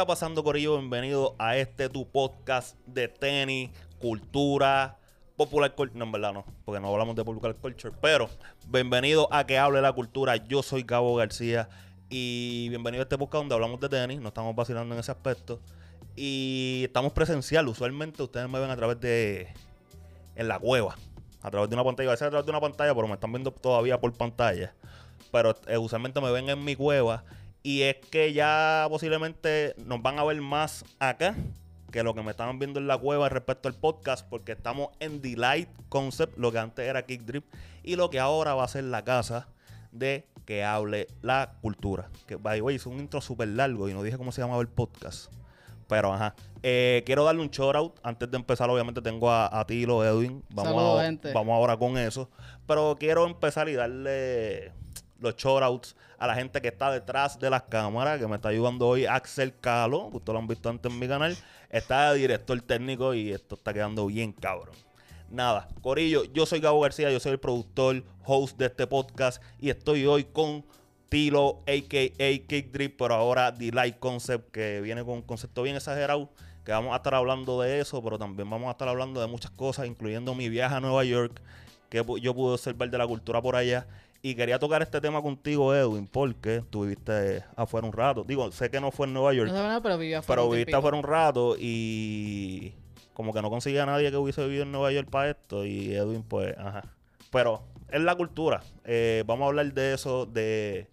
¿Qué está pasando, Corillo? Bienvenido a este tu podcast de tenis, cultura, popular culture. No, en verdad no, porque no hablamos de popular culture. Pero bienvenido a que hable la cultura. Yo soy Gabo García y bienvenido a este podcast donde hablamos de tenis. No estamos vacilando en ese aspecto. Y estamos presencial. Usualmente ustedes me ven a través de. en la cueva. A través de una pantalla. A veces a través de una pantalla, pero me están viendo todavía por pantalla. Pero eh, usualmente me ven en mi cueva. Y es que ya posiblemente nos van a ver más acá que lo que me estaban viendo en la cueva respecto al podcast, porque estamos en Delight Concept, lo que antes era Kick Drip, y lo que ahora va a ser la casa de que hable la cultura. Que, by the way, hizo un intro súper largo y no dije cómo se llamaba el podcast. Pero ajá. Eh, quiero darle un shout out. Antes de empezar, obviamente, tengo a, Tilo, Edwin. Vamos, Saludos, gente. vamos ahora con eso. Pero quiero empezar y darle los shoutouts a la gente que está detrás de las cámaras, que me está ayudando hoy Axel Calo, que ustedes lo han visto antes en mi canal, está de director técnico y esto está quedando bien cabrón. Nada, Corillo, yo soy Gabo García, yo soy el productor, host de este podcast y estoy hoy con Tilo, a.k.a. Kick Drip, pero ahora Delight Concept, que viene con un concepto bien exagerado, que vamos a estar hablando de eso, pero también vamos a estar hablando de muchas cosas, incluyendo mi viaje a Nueva York, que yo pude observar de la cultura por allá y quería tocar este tema contigo, Edwin, porque tú viviste afuera un rato. Digo, sé que no fue en Nueva York. No sé nada, pero viví afuera. Pero viviste afuera un rato y como que no conseguía a nadie que hubiese vivido en Nueva York para esto. Y Edwin, pues, ajá. Pero es la cultura. Eh, vamos a hablar de eso, de,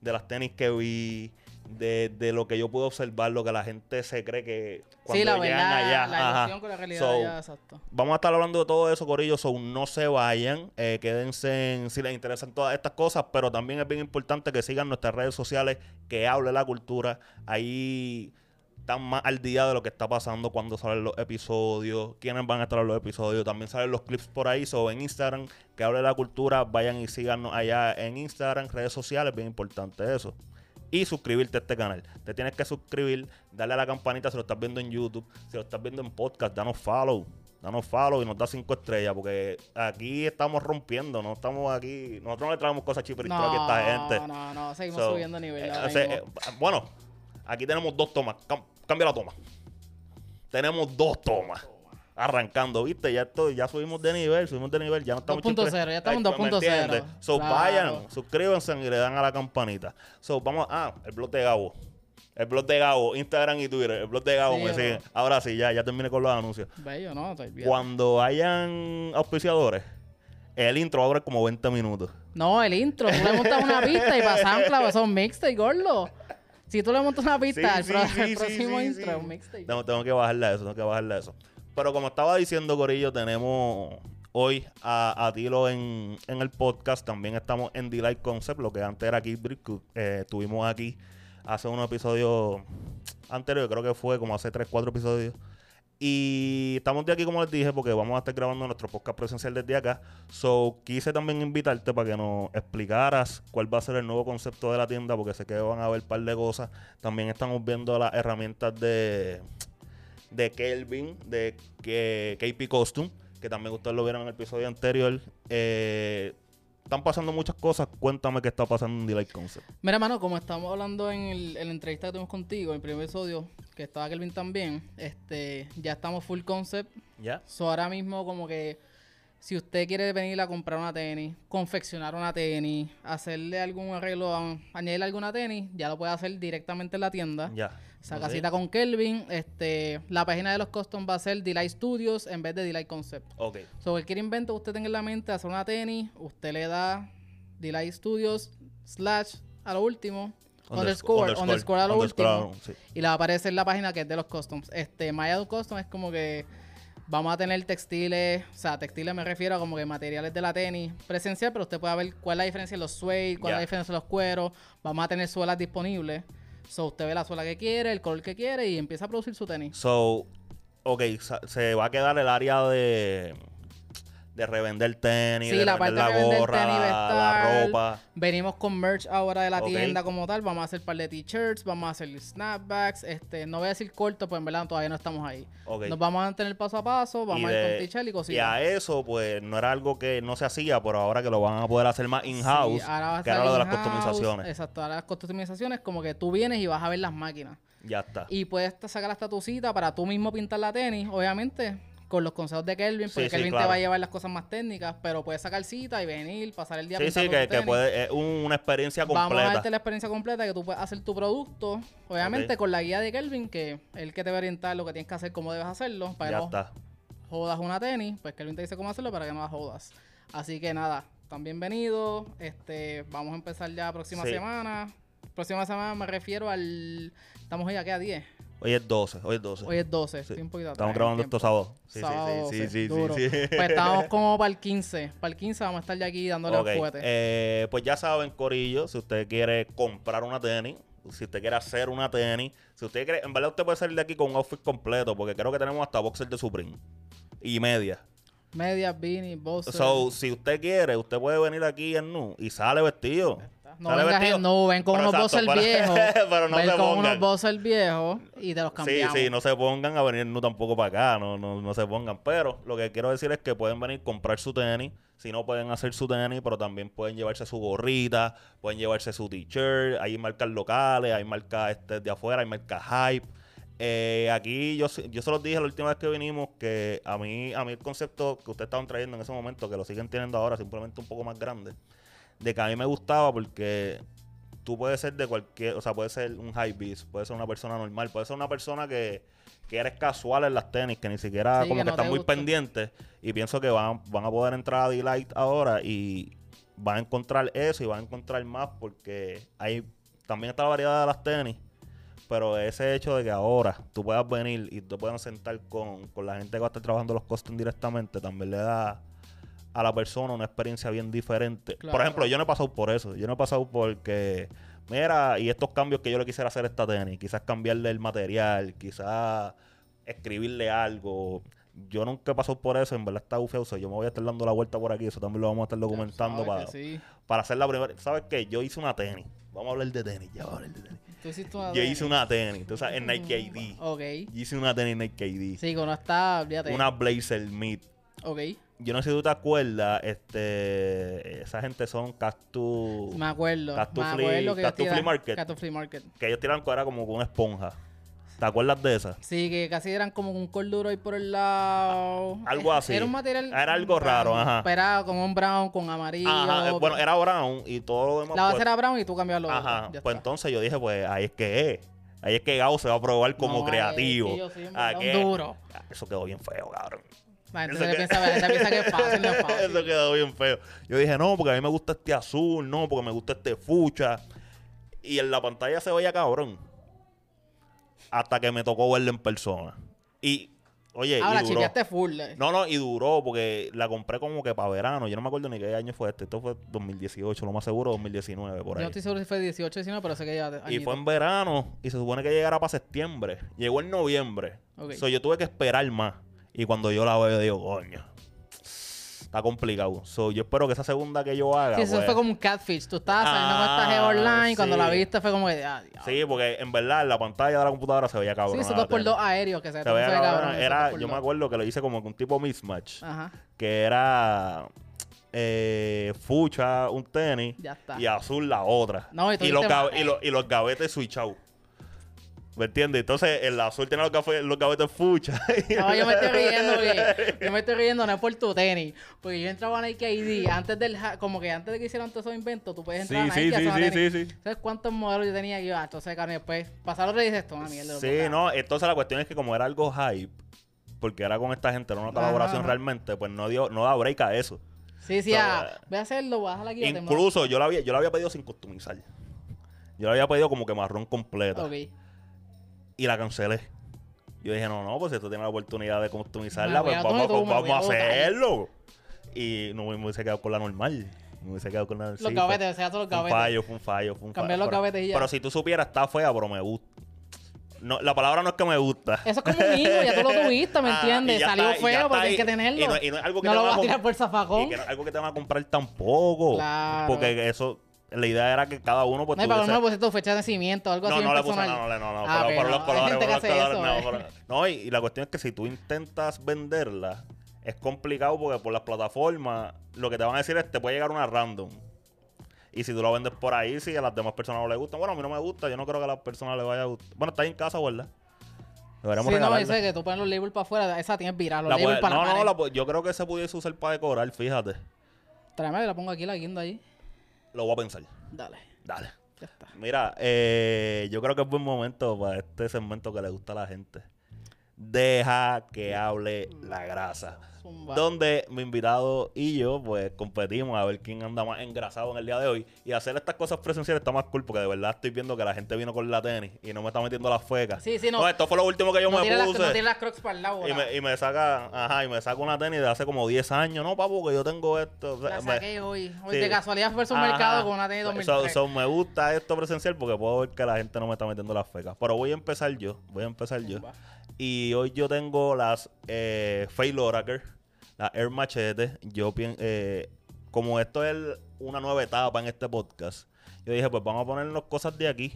de las tenis que vi, de, de lo que yo pude observar, lo que la gente se cree que cuando Sí, la llegan verdad, allá. la ajá. ilusión con la realidad, So, ya, exacto. Vamos a estar hablando de todo eso, Corillo. So, no se vayan. eh, quédense en, si les interesan todas estas cosas. Pero también es bien importante que sigan nuestras redes sociales, que hable la cultura. Ahí están más al día de lo que está pasando cuando salen los episodios, quiénes van a estar en los episodios. También salen los clips por ahí. So, en Instagram, que hable la cultura. Vayan y síganos allá en Instagram, redes sociales. Bien importante eso y suscribirte a este canal. Te tienes que suscribir, darle a la campanita si lo estás viendo en YouTube, si lo estás viendo en podcast, danos follow. Danos follow y nos da cinco estrellas porque aquí estamos rompiendo, no estamos aquí, nosotros no le traemos cosas chiperitos aquí a esta gente. No, no, seguimos So, subiendo nivel. eh, eh, bueno, aquí tenemos dos tomas. Cam- cambia la toma. Tenemos dos tomas. Arrancando, ¿viste? Ya esto, ya subimos de nivel, subimos de nivel, ya no estamos 2.0, chipre- ya estamos en Ay, ¿me 2.0. entiendes? So Claro. vayan, suscríbanse y le dan a la campanita. So vamos, ah, el blog de Gabo. El blog de Gabo, Instagram y Twitter. El blog de Gabo Sí, me bro. sigue. Ahora sí, ya, ya terminé con los anuncios. Bello, ¿no? Estoy bien. Cuando hayan auspiciadores, el intro va a durar como 20 minutos. No, el intro. Tú le montas una pista y para SoundCloud son mixtape, gordo. Si tú le montas una pista, el, Sí, pro- el próximo intro es un mixtape. Tengo, tengo que bajarle a eso, tengo que bajarle a eso. Pero como estaba diciendo, Corillo, tenemos hoy a, a Tilo en, en el podcast. También estamos en Delight Concept, lo que antes era Kid Brick. Eh, estuvimos aquí hace unos episodios anteriores, creo que fue como hace 3, 4 episodios. Y estamos de aquí, como les dije, porque vamos a estar grabando nuestro podcast presencial desde acá. So, quise también invitarte para que nos explicaras cuál va a ser el nuevo concepto de la tienda, porque sé que van a haber un par de cosas. También estamos viendo las herramientas de, de Kelvin, de que, KP Costume, que también ustedes lo vieron en el episodio anterior. Eh, están pasando muchas cosas. Cuéntame qué está pasando en Delight Concept. Mira, mano, como estamos hablando en, el- en la entrevista que tuvimos contigo, en el primer episodio, que estaba Kelvin también, este, ya estamos full concept. ¿Ya? So, ahora mismo como que si usted quiere venir a comprar una tenis, confeccionar una tenis, hacerle algún arreglo, a- añadirle alguna tenis, ya lo puede hacer directamente en la tienda. Ya. Saca Ok. cita con Kelvin. Este, la página de los custom va a ser Delight Studios en vez de Delight Concept. Ok. So, cualquier invento que usted tenga en la mente, hacer una tenis, usted le da Delight Studios slash a lo último, underscore, underscore, a lo underscore, último, sí. y le va a aparecer la página que es de los customs. Este, Maya Custom es como que vamos a tener textiles, o sea, textiles me refiero a como que materiales de la tenis presencial, pero usted puede ver cuál es la diferencia en los suede, cuál es la diferencia en los cueros. Vamos a tener suelas disponibles. So, usted ve la suela que quiere, el color que quiere y empieza a producir su tenis. So, ok, se va a quedar el área de de revender tenis, Sí, de la revender parte la de gorra, tenis, la ropa. Venimos con merch ahora de la tienda como tal. Vamos a hacer par de t-shirts, vamos a hacer snapbacks. Este, no voy a decir corto, pues en verdad todavía no estamos ahí. Ok. Nos vamos a mantener paso a paso, vamos Y a ir de- con t-shirt y Y cositas. a eso, pues, no era algo que no se hacía, pero ahora que lo van a poder hacer más in-house, Sí, que era lo de las customizaciones. Exacto, ahora las customizaciones como que tú vienes y vas a ver las máquinas. Ya está. Y puedes sacar hasta tu cita para tú mismo pintar la tenis, obviamente, con los consejos de Kelvin, porque Sí, sí, Kelvin claro. te va a llevar las cosas más técnicas, pero puedes sacar cita y venir, pasar el día Sí, sí, que, puede, es una experiencia Vamos a completa. darte la experiencia completa que tú puedes hacer tu producto, obviamente con la guía de Kelvin, que el que te va a orientar lo que tienes que hacer, cómo debes hacerlo, para Ya que no está. jodas una tenis, pues Kelvin te dice cómo hacerlo para que no la jodas. Así que nada, están bienvenidos, este, vamos a empezar ya la próxima Sí. semana. Próxima semana me refiero al... Estamos hoy aquí a 10. Hoy es 12, hoy es 12. Hoy es 12, Sí. estoy un poquito Estamos atrás grabando esto sábado. Sí, Sábado sí, sí, 12, sí, sí, duro. sí. Pues estamos como para el 15. Para el 15 vamos a estar ya aquí dándole Ok, al fuete. eh, pues ya saben, Corillo, si usted quiere comprar una tenis, si usted quiere hacer una tenis, si usted quiere, en verdad usted puede salir de aquí con un outfit completo, porque creo que tenemos hasta boxer de Supreme y media. Medias, beanie, boxer. So, si usted quiere, usted puede venir aquí en nu y sale vestido. No Sale vengas vestido. en no, ven con Pero unos exacto, viejos. pero no ven se con pongan. unos boxers viejos y te los Sí, cambiamos. sí, no se pongan a venir nu tampoco para acá, no, no, no se pongan. Pero lo que quiero decir es que pueden venir a comprar su tenis, si no pueden hacer su tenis, pero también pueden llevarse su gorrita, pueden llevarse su t-shirt, hay marcas locales, hay marcas este, de afuera, hay marcas hype. Eh, aquí yo, se- yo se los dije la última vez que vinimos que a mí, a mí el concepto que ustedes estaban trayendo en ese momento, que lo siguen teniendo ahora, simplemente un poco más grande, de que a mí me gustaba porque tú puedes ser de cualquier, o sea, puedes ser un high beast, puedes ser una persona normal, puedes ser una persona que, que eres casual en las tenis, que ni siquiera Sí, como que no están muy pendientes y pienso que van, van a poder entrar a Delight ahora y van a encontrar eso y van a encontrar más porque hay también está la variedad de las tenis, pero ese hecho de que ahora tú puedas venir y te puedan sentar con, con la gente que va a estar trabajando los costos directamente, también le da a la persona una experiencia bien diferente. Claro. Por ejemplo, yo no he pasado por eso. Yo no he pasado porque, mira, y estos cambios que yo le quisiera hacer a esta tenis, quizás cambiarle el material, quizás escribirle algo. Yo nunca he pasado por eso, en verdad está bufeoso. Yo me voy a estar dando la vuelta por aquí, eso también lo vamos a estar documentando para, sí. para hacer la primera. ¿Sabes qué? Yo hice una tenis. Vamos a hablar de tenis, ya vamos a hablar de tenis. Tú hiciste una Yo tenis. hice una tenis, sabes, en Nike ID. Ok. Yo hice una tenis Nike ID. Sí, no está, olvídate. Una Blazer Mid. Ok. Yo no sé si tú te acuerdas, este, esa gente son Cactus, Me acuerdo. Cactus me Flea- acuerdo que Market. Cactus Flea Market. que ellos tiran era como con una esponja. ¿Te acuerdas de esa? Sí, que casi eran como un corduro ahí por el lado. Algo así. Era un material. Era algo brown, raro, ajá. Era como un brown con amarillo. Ajá, eh, bueno, era brown y todo lo demás. La base pues, era brown y tú cambiabas lo ajá, otro. Pues está. entonces yo dije, pues ahí es que es. Ahí es que Gao se va a probar como No, creativo. es que yo soy en ¿A verdad un qué? duro. Ah, Eso quedó bien feo, cabrón. La gente Eso se que- piensa, la gente piensa que es fácil, no es fácil. Eso quedó bien feo. Yo dije, no, porque a mí me gusta este azul, no, porque me gusta este fucha. Y en la pantalla se veía cabrón. Hasta que me tocó verlo en persona. Y, oye, Ahora, y duró. full. eh. No, no, y duró porque la compré como que para verano. Yo no me acuerdo ni qué año fue este. Esto fue 2018, lo más seguro, 2019, por Yo ahí. no estoy seguro si fue 18 o 19, pero sé que ya. Y fue en verano y se supone que llegara para septiembre. Llegó en noviembre. Ok. So, yo tuve que esperar más. Y cuando yo la veo, digo, coño, está complicado. So, yo espero que esa segunda que yo haga. Sí, eso pues- fue como un catfish. Tú estabas saliendo con esta Ah, G online. Cuando sí. la viste fue como de. Ah. Sí, porque en verdad la pantalla de la computadora se veía cabrón. Sí, esos dos por dos aéreos que se, Se veía ve cabrón. Era, yo me acuerdo que lo hice como que un tipo mismatch. Ajá. Que era eh, fucha un tenis Ya está. y azul la otra. No, y los, dijiste, gav- "Ma- y, los, y los gavetes switchados. ¿Me entiendes? Entonces el azul tiene los, gafe- los gavetes fucha. No, yo me estoy riendo, porque yo me estoy riendo no es por tu tenis, porque yo entraba a Nike ID antes del como que antes de que hicieran todos esos inventos, tú puedes Sí, entrar a sí, Nike y sí, sí, tenis. sí, sí. ¿Sabes cuántos modelos yo tenía? Y yo, ah, entonces, cabrón, y después pasar otro y dices, esto, una mierda. Sí, no, entonces la cuestión es que como era algo hype, porque era con esta gente, no una colaboración Ajá. realmente, pues no dio, no da break a eso. Sí, sí, So, ah, eh, voy a hacerlo, voy a dejar aquí. Incluso yo la había, yo la había pedido sin customizar. Yo la había pedido como que marrón completa. Ok. Y la cancelé. Yo dije, no, no, pues si tú tienes la oportunidad de customizarla, pues vamos, tú, vamos a hacerlo. Y no me hubiese quedado con la normal. Me hubiese quedado con la Los sí, gavetes, o sea, todos los Fue un gavetes. fallo, fue un fallo, fue un Cambiar fallo. los Pero- gavetes y ya. Pero si tú supieras, está fea, pero me gusta. No, la palabra no es que me gusta. Eso es como un hijo, ya tú lo tuviste, ¿me Ah, entiendes? Salió está- feo, pero tienes que tenerlo. Y no, y no es algo que No te lo vas a tirar por zafacón. Y que no es algo que te van a comprar tampoco. Claro. Porque eso, la idea era que cada uno pues no, tuviese- no le pusiste tu fecha de nacimiento o algo no, así no le puse nada, no, no, no, Ah, pero ok, por no. los colores, por los colores, eso, no, eh. no, y, y la cuestión es que si tú intentas venderla, es complicado porque por las plataformas lo que te van a decir es te puede llegar una random. Y si tú lo vendes por ahí, si a las demás personas no les gustan, bueno, a mí no me gusta, yo no creo que a las personas les vaya a gustar. Bueno, está ahí en casa, ¿verdad? Deberíamos Sí, no, regalarla. ese que tú pones los labels para afuera, esa tienes viral, los La labels puede- para no, la no, la yo creo que se pudiese usar para decorar, fíjate. Tráeme, la pongo aquí, la guinda ahí. Lo voy a pensar. Dale, Dale. ya está. Mira, eh, yo creo que es buen momento para este segmento que le gusta a la gente. Deja que hable la grasa. Zumba. Donde mi invitado y yo, pues, competimos a ver quién anda más engrasado en el día de hoy. Y hacer estas cosas presenciales está más cool porque de verdad estoy viendo que la gente vino con la tenis y no me está metiendo las fecas. Sí, sí, no. esto fue lo último que yo no, me las, puse. no tiene las crocs para el lado. y, me, y me saca, ajá, y me saca una tenis de hace como 10 años. No, papu, que yo tengo esto. O sea, La me- saqué hoy. Hoy Sí. de casualidad fui al supermercado con una tenis So- 2003. so, me gusta esto presencial porque puedo ver que la gente no me está metiendo las fecas. Pero voy a empezar yo. Voy a empezar yo. Y hoy yo tengo las eh, Fail Oracle, las Air Machete. Yo pienso, como esto es una nueva etapa en este podcast, yo dije, pues vamos a ponernos cosas de aquí.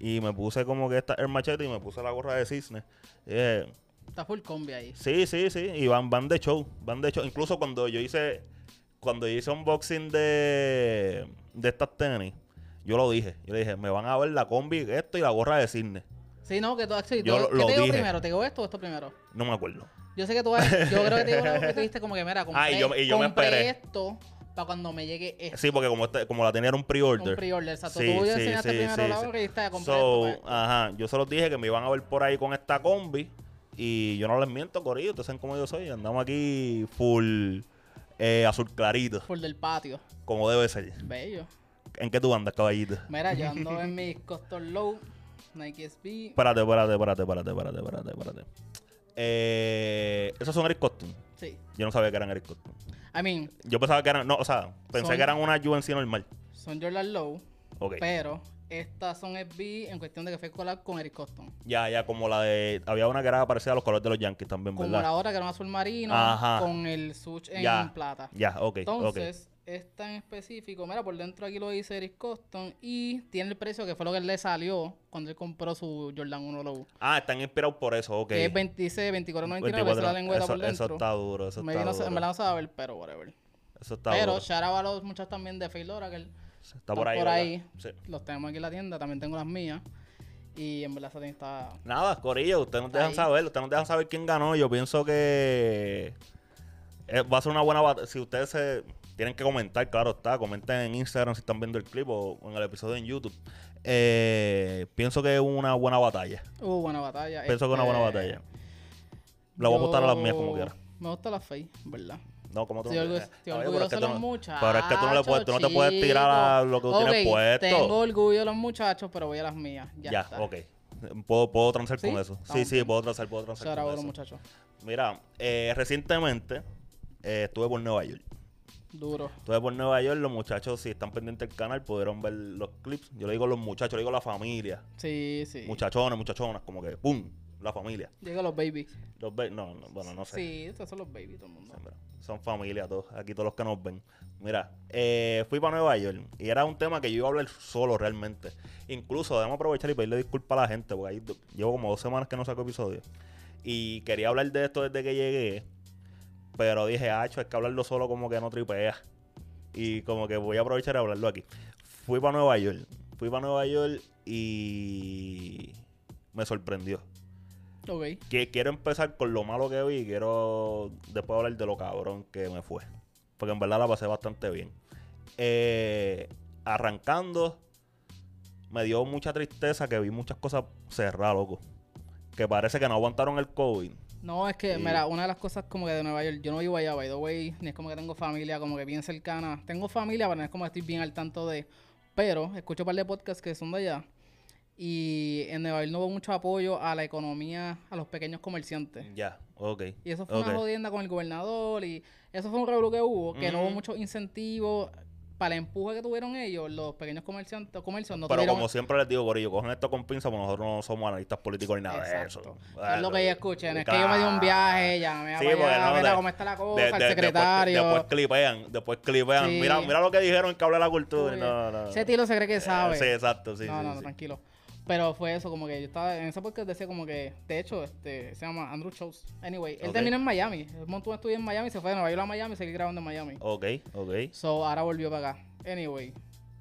Y me puse como que esta Air Machete y me puse la gorra de cisne. Dije, Está full combi ahí. Sí, sí, sí. Y van, van de show. Van de show. Incluso cuando yo hice. Cuando yo hice unboxing de. De estas tenis. Yo lo dije. Yo le dije, me van a ver la combi, esto y la gorra de cisne. Sí, no, que tú, Yo tú- lo- ¿qué lo te digo dije. primero? ¿Te digo esto o esto primero? No me acuerdo. Yo sé que tú vas, yo creo que te digo que tú dijiste como que, mira, compré, Ah, y yo- y yo me compré esperé. esto para cuando me llegue esto. Sí, porque como, este, como la tenía era un Un pre-order. pre-order, exacto. Sí, tú sí, enseñaste sí, primero la y So, esto. pues. ajá, yo se los dije que me iban a ver por ahí con esta combi. Y yo no les miento, Corillo. Ustedes saben cómo yo soy. Andamos aquí full eh, azul clarito. Por del patio. Como debe ser. Bello. ¿En qué tú andas, caballito? Mira, yo ando en mis Custom Low, Nike SB. Espérate, espérate, espérate, espérate, espérate, espérate, espérate. Eh, esos son Eric Costum. Sí. Yo no sabía que eran Eric Costum. I mean, Yo pensaba que eran, no, o sea, pensé Son- que eran una UNC normal. son Jordan Low, Ok. pero estas son SB en cuestión de que fue collab con Eric Coston. Ya, ya, como la de. Había una que era parecida a los colores de los Yankees también, Como ¿verdad? la otra que era un azul marino Ajá. con el switch en Ya. plata. Ya, ok, ok. Entonces, esta en específico, mira, por dentro aquí lo dice Eric Coston y tiene el precio que fue lo que le salió cuando él compró su Jordan 1 Low. Ah, están inspirados por eso, ok. Que es 26, 24.99, esa es 24, la lengüeta eso, por dentro. eso está duro, eso Maybe está no duro. en verdad no a ver, pero whatever. Eso está pero duro. out a los muchachos también de Fail Oracle. Está por ahí. por ¿verdad? ahí. Sí. Los tenemos aquí en la tienda, también tengo las mías. Y en verdad esa tienda está... Nada, Corillo, ustedes nos dejan Ahí. saber, ustedes nos dejan saber quién ganó. Yo pienso que eh, va a ser una buena batalla. Si ustedes se tienen que comentar, claro está, comenten en Instagram si están viendo el clip o en el episodio en YouTube. Eh, pienso que es una buena batalla. Uh, buena batalla. Pienso que es una buena Este, batalla. Le voy a apostar a las mías como quiera. Me gusta la Faye, ¿verdad? No, como tú Estoy, no pero es que tú los no- muchachos. Pero es que tú no, le puedes, tú no te puedes tirar a lo que tú tienes puesto. Tengo orgullo de los muchachos, pero voy a las mías. Ya, Ya, está. ok. Puedo, puedo transar ¿Sí? con eso. Sí, sí, puedo transar, puedo transar Shout con eso. muchachos. Mira, eh, recientemente eh, estuve por Nueva York. Duro. Estuve por Nueva York, los muchachos, si están pendientes del canal, pudieron ver los clips. Yo le digo los muchachos, le digo la familia. Sí, sí. Muchachones, muchachonas, como que ¡pum! La familia. Digo los babies. Los ve- no, no, bueno, no sé. Sí, estos son los babies, todo el mundo. Mira, Son familia todos, aquí todos los que nos ven. Mira, eh, fui para Nueva York y era un tema que yo iba a hablar solo realmente. Incluso debemos aprovechar y pedirle disculpas a la gente, porque ahí llevo como dos semanas que no saco episodio. Y quería hablar de esto desde que llegué, pero dije, hacho, es que hablarlo solo como que no tripea. Y como que voy a aprovechar y hablarlo aquí. Fui para Nueva York, fui para Nueva York y me sorprendió. Ok. Que quiero empezar con lo malo que vi y quiero después hablar de lo cabrón que me fue. Porque en verdad la pasé bastante bien. Eh, arrancando, me dio mucha tristeza que vi muchas cosas cerradas, loco. Que parece que no aguantaron el COVID. No, es que, Sí. mira, una de las cosas como que de Nueva York, yo no vivo allá, by the way, ni es como que tengo familia como que bien cercana. Tengo familia, pero no es como que estoy bien al tanto de. Pero escucho un par de podcasts que son de allá. Y en Nueva York no hubo mucho apoyo a la economía, a los pequeños comerciantes. Ya, ok. Y eso fue una jodienda con el gobernador y eso fue un revuelo que hubo, que no hubo muchos incentivos para el empuje que tuvieron ellos, los pequeños comerciantes, comercios no Pero tuvieron... como siempre les digo, Corillo, cogen esto con pinza, porque nosotros no somos analistas políticos ni nada de eso. Es lo que ellos escuchan. Es que yo me di un viaje, ya me Sí, a no, de- cómo está la cosa, de- el de- secretario. Después, después clipean, después clipean. Sí. Mira, mira lo que dijeron en que habla la cultura. No, no, no. Ese tiro se cree que sabe. Sí, exacto, sí, no, sí, no, tranquilo. Pero fue eso, como que yo estaba en ese podcast decía como que, de hecho, este, se llama Andrew Schultz. Anyway, él terminó en Miami. Él montó un estudio en Miami, se fue de Nueva York a Miami y seguir grabando en Miami. Ok, ok. So, ahora volvió para acá. Anyway,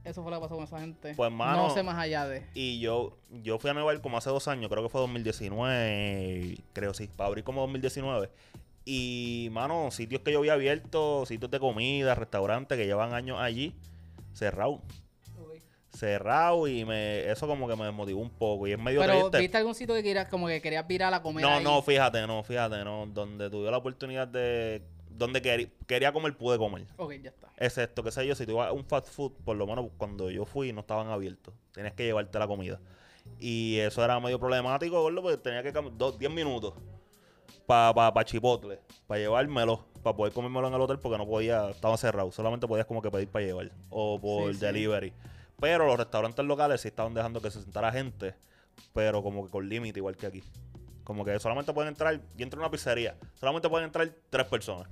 eso fue lo que pasó con esa gente. Pues, mano, no sé más allá de. Y yo, yo fui a Nueva York como hace dos años, creo que fue 2019, creo sí, para abrir como 2019. Y, mano, sitios que yo había abierto, sitios de comida, restaurantes que llevan años allí, cerrado. Cerrado y me eso como que me desmotivó un poco. Y es medio Pero, triste. ¿viste algún sitio que querías, como que querías virar a comer No, ahí? no, fíjate, no, fíjate, no. Donde tuve la oportunidad de. Donde quería, quería comer, pude comer. Ok, ya está. Excepto, qué sé yo, si tú a un fast food, por lo menos cuando yo fui no estaban abiertos. Tenías que llevarte la comida. Y eso era medio problemático, gordo, porque tenía que dos, 10 minutos para pa, pa Chipotle, para llevármelo, para poder comérmelo en el hotel, porque no podía, estaba cerrado. Solamente podías como que pedir para llevar o por Sí, sí. delivery. Pero los restaurantes locales sí estaban dejando que se sentara gente, pero como que con límite, igual que aquí. Como que solamente pueden entrar, yo entro a una pizzería, solamente pueden entrar tres personas.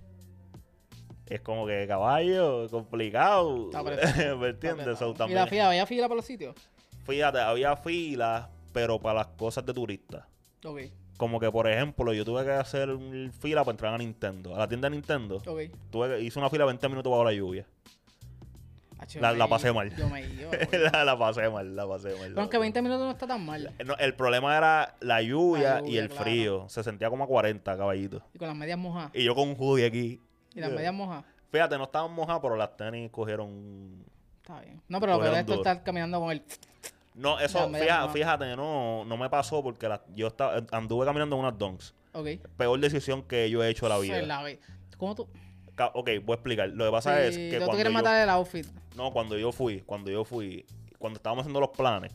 Es como que caballo, complicado. ¿Me entiendes? So, ¿Y la fila? ¿Había fila para los sitios? Fíjate, había filas, pero para las cosas de turistas. Ok, Como que, por ejemplo, yo tuve que hacer un fila para entrar a Nintendo. A la tienda de Nintendo, ok. tuve que- hice una fila 20 minutos bajo la lluvia. La- la pasé mal. Yo me iba. la, la pasé mal, la pasé mal. Aunque 20 minutos no está tan mal. No, el problema era la lluvia, y el claro. frío. Se sentía como a 40, caballito. Y con las medias mojadas. Y yo con un hoodie aquí. Y las medias mojadas. Fíjate, no estaban mojadas, pero las tenis cogieron Está bien. No, pero lo peor es duro. estar caminando con el... No, eso, fíjate, no. fíjate, no, no me pasó porque la- yo estaba, anduve caminando en unas donks. Ok. Peor decisión que yo he hecho en la vida. Se la ve. ¿Cómo tú? Ok, voy a explicar. Lo que pasa es que tú cuando quieres yo, matar el outfit. no, cuando yo fui, cuando yo fui, cuando estábamos haciendo los planes,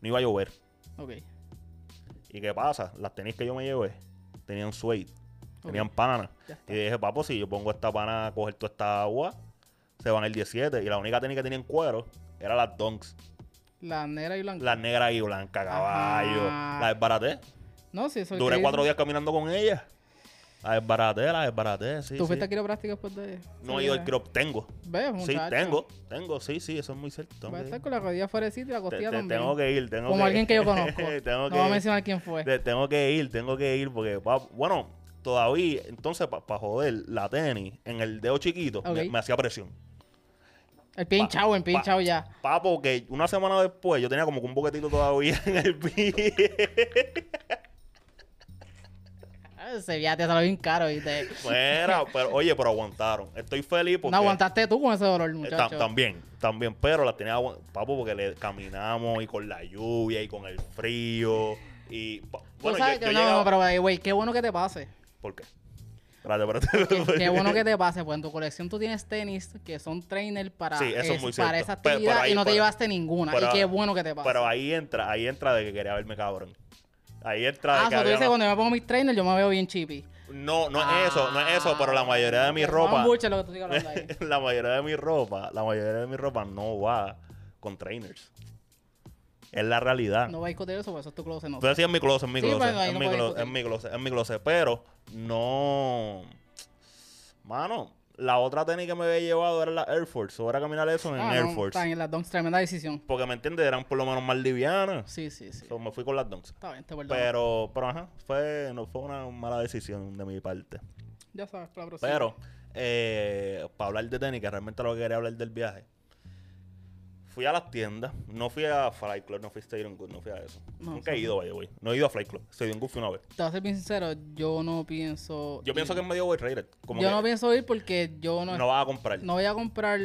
no iba a llover. Ok. ¿Y qué pasa? Las tenis que yo me llevé tenían suede, tenían pana. Y dije, papo, si yo pongo esta pana a coger toda esta agua, se van el 17. Y la única tenis que tenía en cuero era las donks. La negra y blanca. Las negras y blancas, caballo. Las desbaraté. No, sí, eso es Duré cuatro días caminando con ellas. Las desbaraté, las desbaraté, sí. ¿Tú sí. fuiste a quiropráctica después de...? No ido al crop. Tengo. ¿Ves, Sí, tengo. Tengo, sí, sí, eso es muy cierto. Va a que estar con la rodilla fuera de sitio y la Te- costilla te- también. tengo que ir, tengo Como que alguien que yo conozco. tengo no que voy a mencionar quién fue. te- tengo que ir, tengo que ir porque, pa- bueno, todavía, entonces, para joder, la tenis en el dedo chiquito me, Ok. me hacía presión. El pie hinchado, el pie pa- hinchado ya. Papo, que una semana después yo tenía como que un boquetito todavía en el pie. Ese viaje te salió bien caro, ¿viste? Fuera, pero oye, pero aguantaron. Estoy feliz porque. No aguantaste tú con ese dolor, Eh, muchacho. también, también, pero las tenía papo porque le caminamos y con la lluvia y con el frío y pa- Tú bueno, sabes yo, que yo no, llegaba- pero, güey, qué bueno que te pase. ¿Por qué? Espérate, espérate. Qué, qué bueno que te pase, pues en tu colección tú tienes tenis que son trainer para, Sí, eso es muy para esa actividad pero ahí- y no te pero- llevaste ninguna. y qué bueno que te pase. Pero ahí entra, ahí entra de que quería verme cabrón. Ahí entra de ah, que o sea, tú dices cuando yo me pongo mis trainers yo me veo bien chippy. No, no es eso, no es eso, pero la mayoría de mi Ah, ropa, lo que hablando ahí. la mayoría de mi ropa, la mayoría de mi ropa no va con trainers. Es la realidad. No vais a discutir eso, porque eso es tu closet, no. Entonces sí, es mi closet, es mi Sí, closet, ahí es, no mi closet es mi closet, es mi closet, pero no... Mano, la otra tenis que me había llevado era la Air Force, era caminar eso en Ah, Air no, Force. Está bien, las donks, tremenda decisión. Porque me entiendes, eran por lo menos más livianas. Sí, sí, sí. So, me fui con las Dunks. Está bien, te perdono. Pero, pero ajá, fue, no fue una mala decisión de mi parte. Ya sabes, para la próxima. Pero, eh, para hablar de tenis, que realmente lo que quería hablar del viaje, fui a las tiendas, no fui a Flight Club, no fui a Stadium Good, no fui a eso. No, Nunca he sí. ido, güey. No he ido a Flight Club, Stadium Good fui una vez. Te voy a ser bien sincero, yo no pienso. Yo pienso que es medio rated. Como Yo que no pienso ir porque yo no, no vas a comprar. no voy a comprar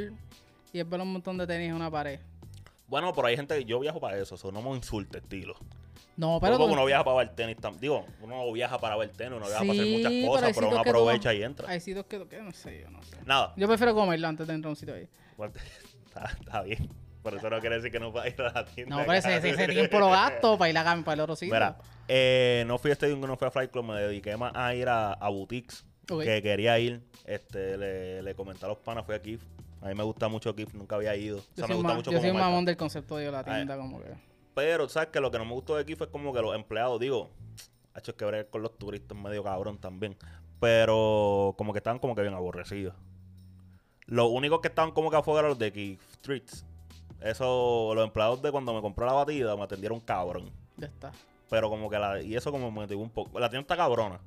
y es ver un montón de tenis en una pared. Bueno, pero hay gente que yo viajo para eso, so no me insulte, estilo. No, Pero pero. porque tú- uno viaja para ver tenis, digo, uno no viaja para ver tenis, uno viaja para hacer Sí, muchas pero cosas, hay pero uno tú- aprovecha y entra. Hay sitios que, que no sé, yo no sé. Nada, Yo prefiero comerlo antes de entrar a un sitio ahí. Bueno, está, está bien. Pero eso no quiere decir que no va a ir a la tienda. No, pero ese, ese- tiempo lo gasto para ir a para el otro sitio. Mira, eh, no fui a Stadium, no fui a Flight Club, me dediqué más a ir a, a boutiques que quería ir. Este, le, le comenté a los panas, fui aquí, A mí me gusta mucho Kif, nunca había ido. O Yo sea, soy, me gusta mucho yo soy un mamón del concepto de la tienda, como que. Pero, ¿sabes que Lo que no me gustó de Kif es como que los empleados, digo, ha hecho que bregar con los turistas medio cabrón también. Pero como que estaban como que bien aborrecidos. Los únicos que estaban como que afuera eran los de Kif Streets. Eso, los empleados de cuando me compré la batida me atendieron cabrón. Ya está. Pero como que la. Y eso como me motivó un poco. La tienda está cabrona.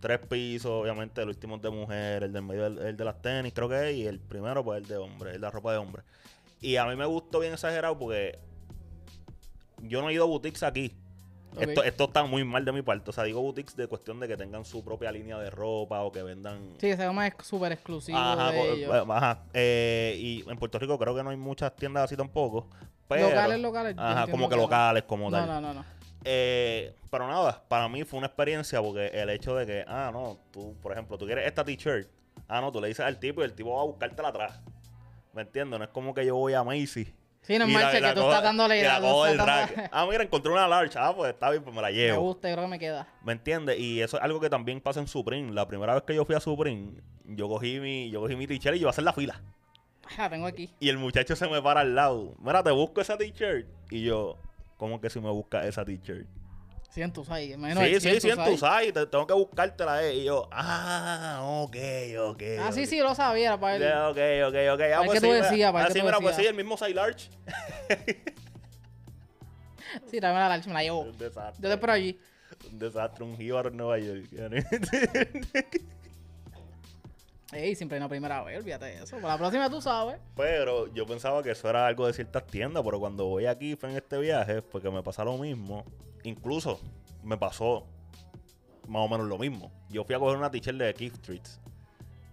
Tres pisos, obviamente, el último es de mujer, el del medio el, el de las tenis, creo que es, y el primero, pues el de hombre, el de la ropa de hombre. Y a mí me gustó bien exagerado porque yo no he ido a boutiques aquí. Esto, esto está muy mal de mi parte. O sea, digo boutiques de cuestión de que tengan su propia línea de ropa o que vendan. Sí, ese goma es súper exclusivo Ajá, de ellos. ajá. Eh, y en Puerto Rico creo que no hay muchas tiendas así tampoco. Pero, locales, locales. Ajá, como que locales, como No, tal. no, no, no. Eh, pero nada, para mí fue una experiencia porque el hecho de que, ah, no, tú, por ejemplo, tú quieres esta t-shirt. Ah, no, tú le dices al tipo y el tipo va a buscártela atrás. ¿Me entiendes? No es como que yo voy a Macy. Sí, no la que tú cojo- estás dándole y la cojo del rack. Ah, mira, encontré una large. Ah, pues está bien, pues me la Me llevo. gusta, yo creo que me queda. ¿Me entiendes? Y eso es algo que también pasa en Supreme. La primera vez que yo fui a Supreme, yo cogí mi, yo cogí mi t-shirt y yo iba a hacer la fila. Ah, La tengo aquí. Y el muchacho se me para al lado. Mira, te busco esa t-shirt. Y yo, ¿cómo que si me busca esa t-shirt? Sí, en tu site. Menos sí, sí, sí, en tu site. site. te- Tengo que buscártela. Eh. Y yo, ah, ok, ok. Ah, sí, sí, lo sabía. Para él. Ok, ok, ok. Ah, pues qué sí, tú decías, para Ah, qué sí, tú mira, pues sí, el mismo size large. Sí, tráeme la large, me la llevo. Un desastre. Yo te espero allí. Un desastre, un jíbaro en Nueva York. Ey, siempre hay una primera vez, olvídate de eso. Para la próxima tú sabes. Pero yo pensaba que eso era algo de ciertas tiendas, pero cuando voy aquí fue en este viaje, porque me pasa lo mismo. Incluso me pasó más o menos lo mismo. Yo fui a coger una t-shirt de Keith Streets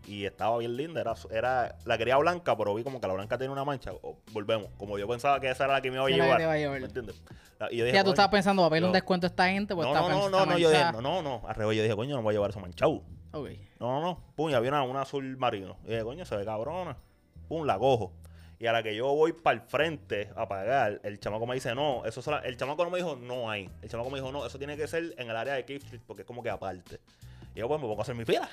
y estaba bien linda. Era, era, la quería blanca, pero vi como que la blanca tiene una mancha. Volvemos. Como yo pensaba que esa era la que me iba a llevar. a. ¿Me entiendes? La- Y yo dije, Ya tú estabas pensando, va a pedir un descuento a esta gente. Pues No, no, no, no, no, yo dije, no, no, no. Al revés, yo dije, coño, no voy a llevar eso manchado. No, no, no. Pum, y había una, una azul marino. Y dije, coño, se ve cabrona. Pum, la cojo. Y a la que yo voy para el frente a pagar, el chamaco me dice, no, eso sola- el chamaco no me dijo, no hay. El chamaco me dijo, no, eso tiene que ser en el área de Cape Street porque es como que aparte. Y yo, pues, me pongo a hacer mi fila.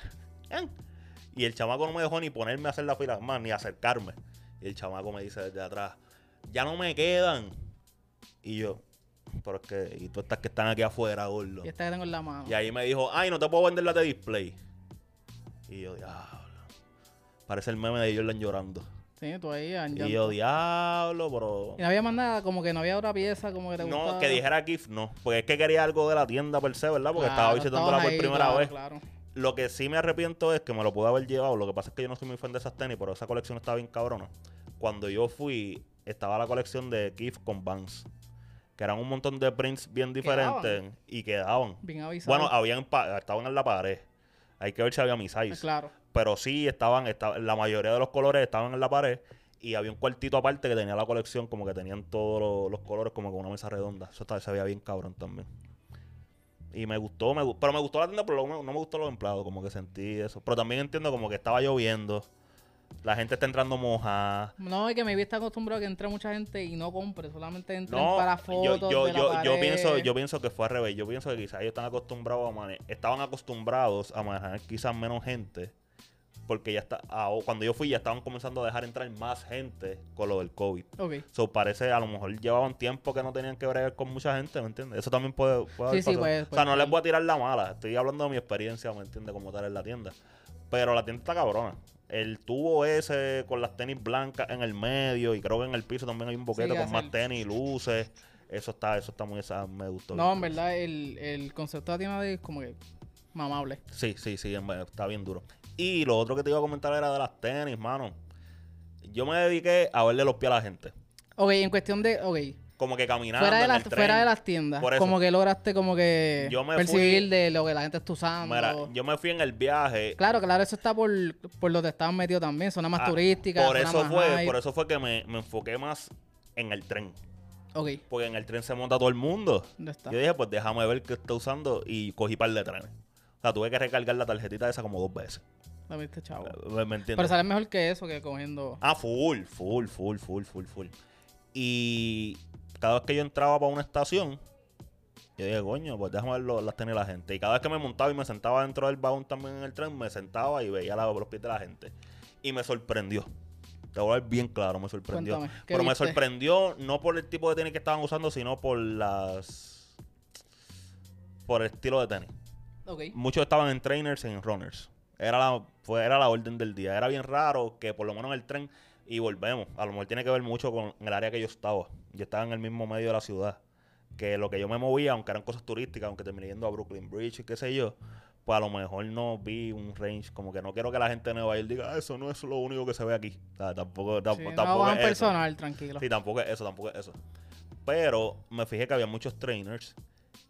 Y el chamaco no me dejó ni ponerme a hacer la fila, más, ni acercarme. Y el chamaco me dice desde atrás, ya no me quedan. Y yo, pero es que, y tú estas que están aquí afuera, gordo. Y esta que tengo en la mano. Y ahí me dijo, ay, no te puedo vender la de display. Y yo, diablo. Parece el meme de Jordan llorando. Sí, tú ahí. Y yo, diablo, pero... Y no había más nada, como que no había otra pieza, como que te No, gustaba. que dijera GIF, no. Porque es que quería algo de la tienda per se, ¿verdad? Porque estaba Claro, visitándola estabas por ahí, primera claro, vez. Claro. Lo que sí me arrepiento es que me lo pude haber llevado. Lo que pasa es que yo no soy muy fan de esas tenis, pero esa colección estaba bien cabrona. Cuando yo fui, estaba la colección de GIF con Vans. Que eran un montón de prints bien Quedaban. diferentes y quedaban. Bien avisado. Bueno, habían estaban en la pared. Hay que ver si había mi size. Pues claro. Pero sí estaban, esta- la mayoría de los colores estaban en la pared. Y había un cuartito aparte que tenía la colección, como que tenían todos los, los colores, como con una mesa redonda. Eso estaba- se veía bien cabrón también. Y me gustó, me, pero me gustó la tienda, pero no, no me gustó los empleados, como que sentí eso. Pero también entiendo como que estaba lloviendo. La gente está entrando mojada. No, es que me vi está acostumbrado a que entre mucha gente y no compre, solamente entren No, para fotos. yo, de la yo, yo pared. pienso, yo pienso que fue al revés. Yo pienso que quizás ellos están acostumbrados a mane- estaban acostumbrados a manejar quizás menos gente. Porque ya está, ah, cuando yo fui ya estaban comenzando a dejar entrar más gente con lo del COVID. Ok. So, parece, a lo mejor llevaban tiempo que no tenían que bregar con mucha gente, ¿me entiendes? Eso también puede, puede Sí, sí, pasado. puede- O sea, puede no les voy a tirar la mala. Estoy hablando de mi experiencia, ¿me entiendes? Como tal en la tienda. Pero la tienda está cabrona. El tubo ese con las tenis blancas en el medio y creo que en el piso también hay un boquete Sí, con más el- tenis y luces. Eso está, eso está muy, esa me gustó. No, en verdad, el, el concepto de la tienda es como que mamable. Sí, sí, sí, está bien duro. Y lo otro que te iba a comentar era de las tenis, mano. Yo me dediqué a verle los pies a la gente. Ok, en cuestión de. Ok. Como que caminando Fuera de, las, fuera de las tiendas, Por eso. como que lograste como que Yo me percibir fui- de lo que la gente está usando. Mira, yo me fui en el viaje. Claro, claro, eso está por, por donde estaban metidos también, zona más Ah, turística. Por eso más fue, por eso fue que me, me enfoqué más en el tren. Ok, Porque en el tren se monta todo el mundo. Yo dije, pues déjame ver qué está usando y cogí par de trenes. O sea, tuve que recargar la tarjetita esa como dos veces. La viste, chavo. ¿Me, me entiendes? Pero sale mejor que eso, que cogiendo. Ah, full, full, full, full, full, full. Y cada vez que yo entraba para una estación, yo dije, coño, pues déjame ver lo- las tenis de la gente. Y cada vez que me montaba y me sentaba dentro del vagón también en el tren, me sentaba y veía la- los pies de la gente. Y me sorprendió. Te voy a ver bien claro, me sorprendió. Cuéntame, ¿qué Pero me sorprendió no por el tipo de tenis que estaban usando, sino por las. por el estilo de tenis. Muchos estaban en trainers y en runners. Era la, fue, era la orden del día. Era bien raro que por lo menos en el tren, y volvemos, a lo mejor tiene que ver mucho con el área que yo estaba. Yo estaba en el mismo medio de la ciudad. Que lo que yo me movía, aunque eran cosas turísticas, aunque terminé yendo a Brooklyn Bridge y qué sé yo, pues a lo mejor no vi un range. Como que no quiero que la gente de Nueva York diga, "Ah, eso no es lo único que se ve aquí. O sea, tampoco, Sí, tampoco, no es eso. personal, tranquilo. Sí, tampoco es eso, tampoco es eso. Pero me fijé que había muchos trainers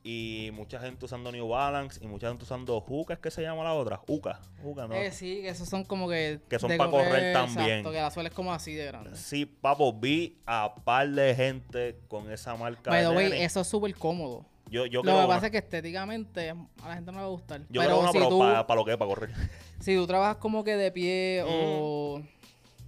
y mucha gente usando New Balance y mucha gente usando Juca, es que se llama la otra, Juca, Juca, ¿no? Eh, sí, que esos son como que... Que son de pa' correr Exacto, también. que la suela es como así de grande. Sí, papo, vi a par de gente con esa marca. Way, tenis. eso es súper cómodo. yo, yo Lo que una- pasa es que estéticamente a la gente no le va a gustar. yo pero creo una, si, pero tú, para lo que es, para correr. si tú trabajas como que de pie Mm. o,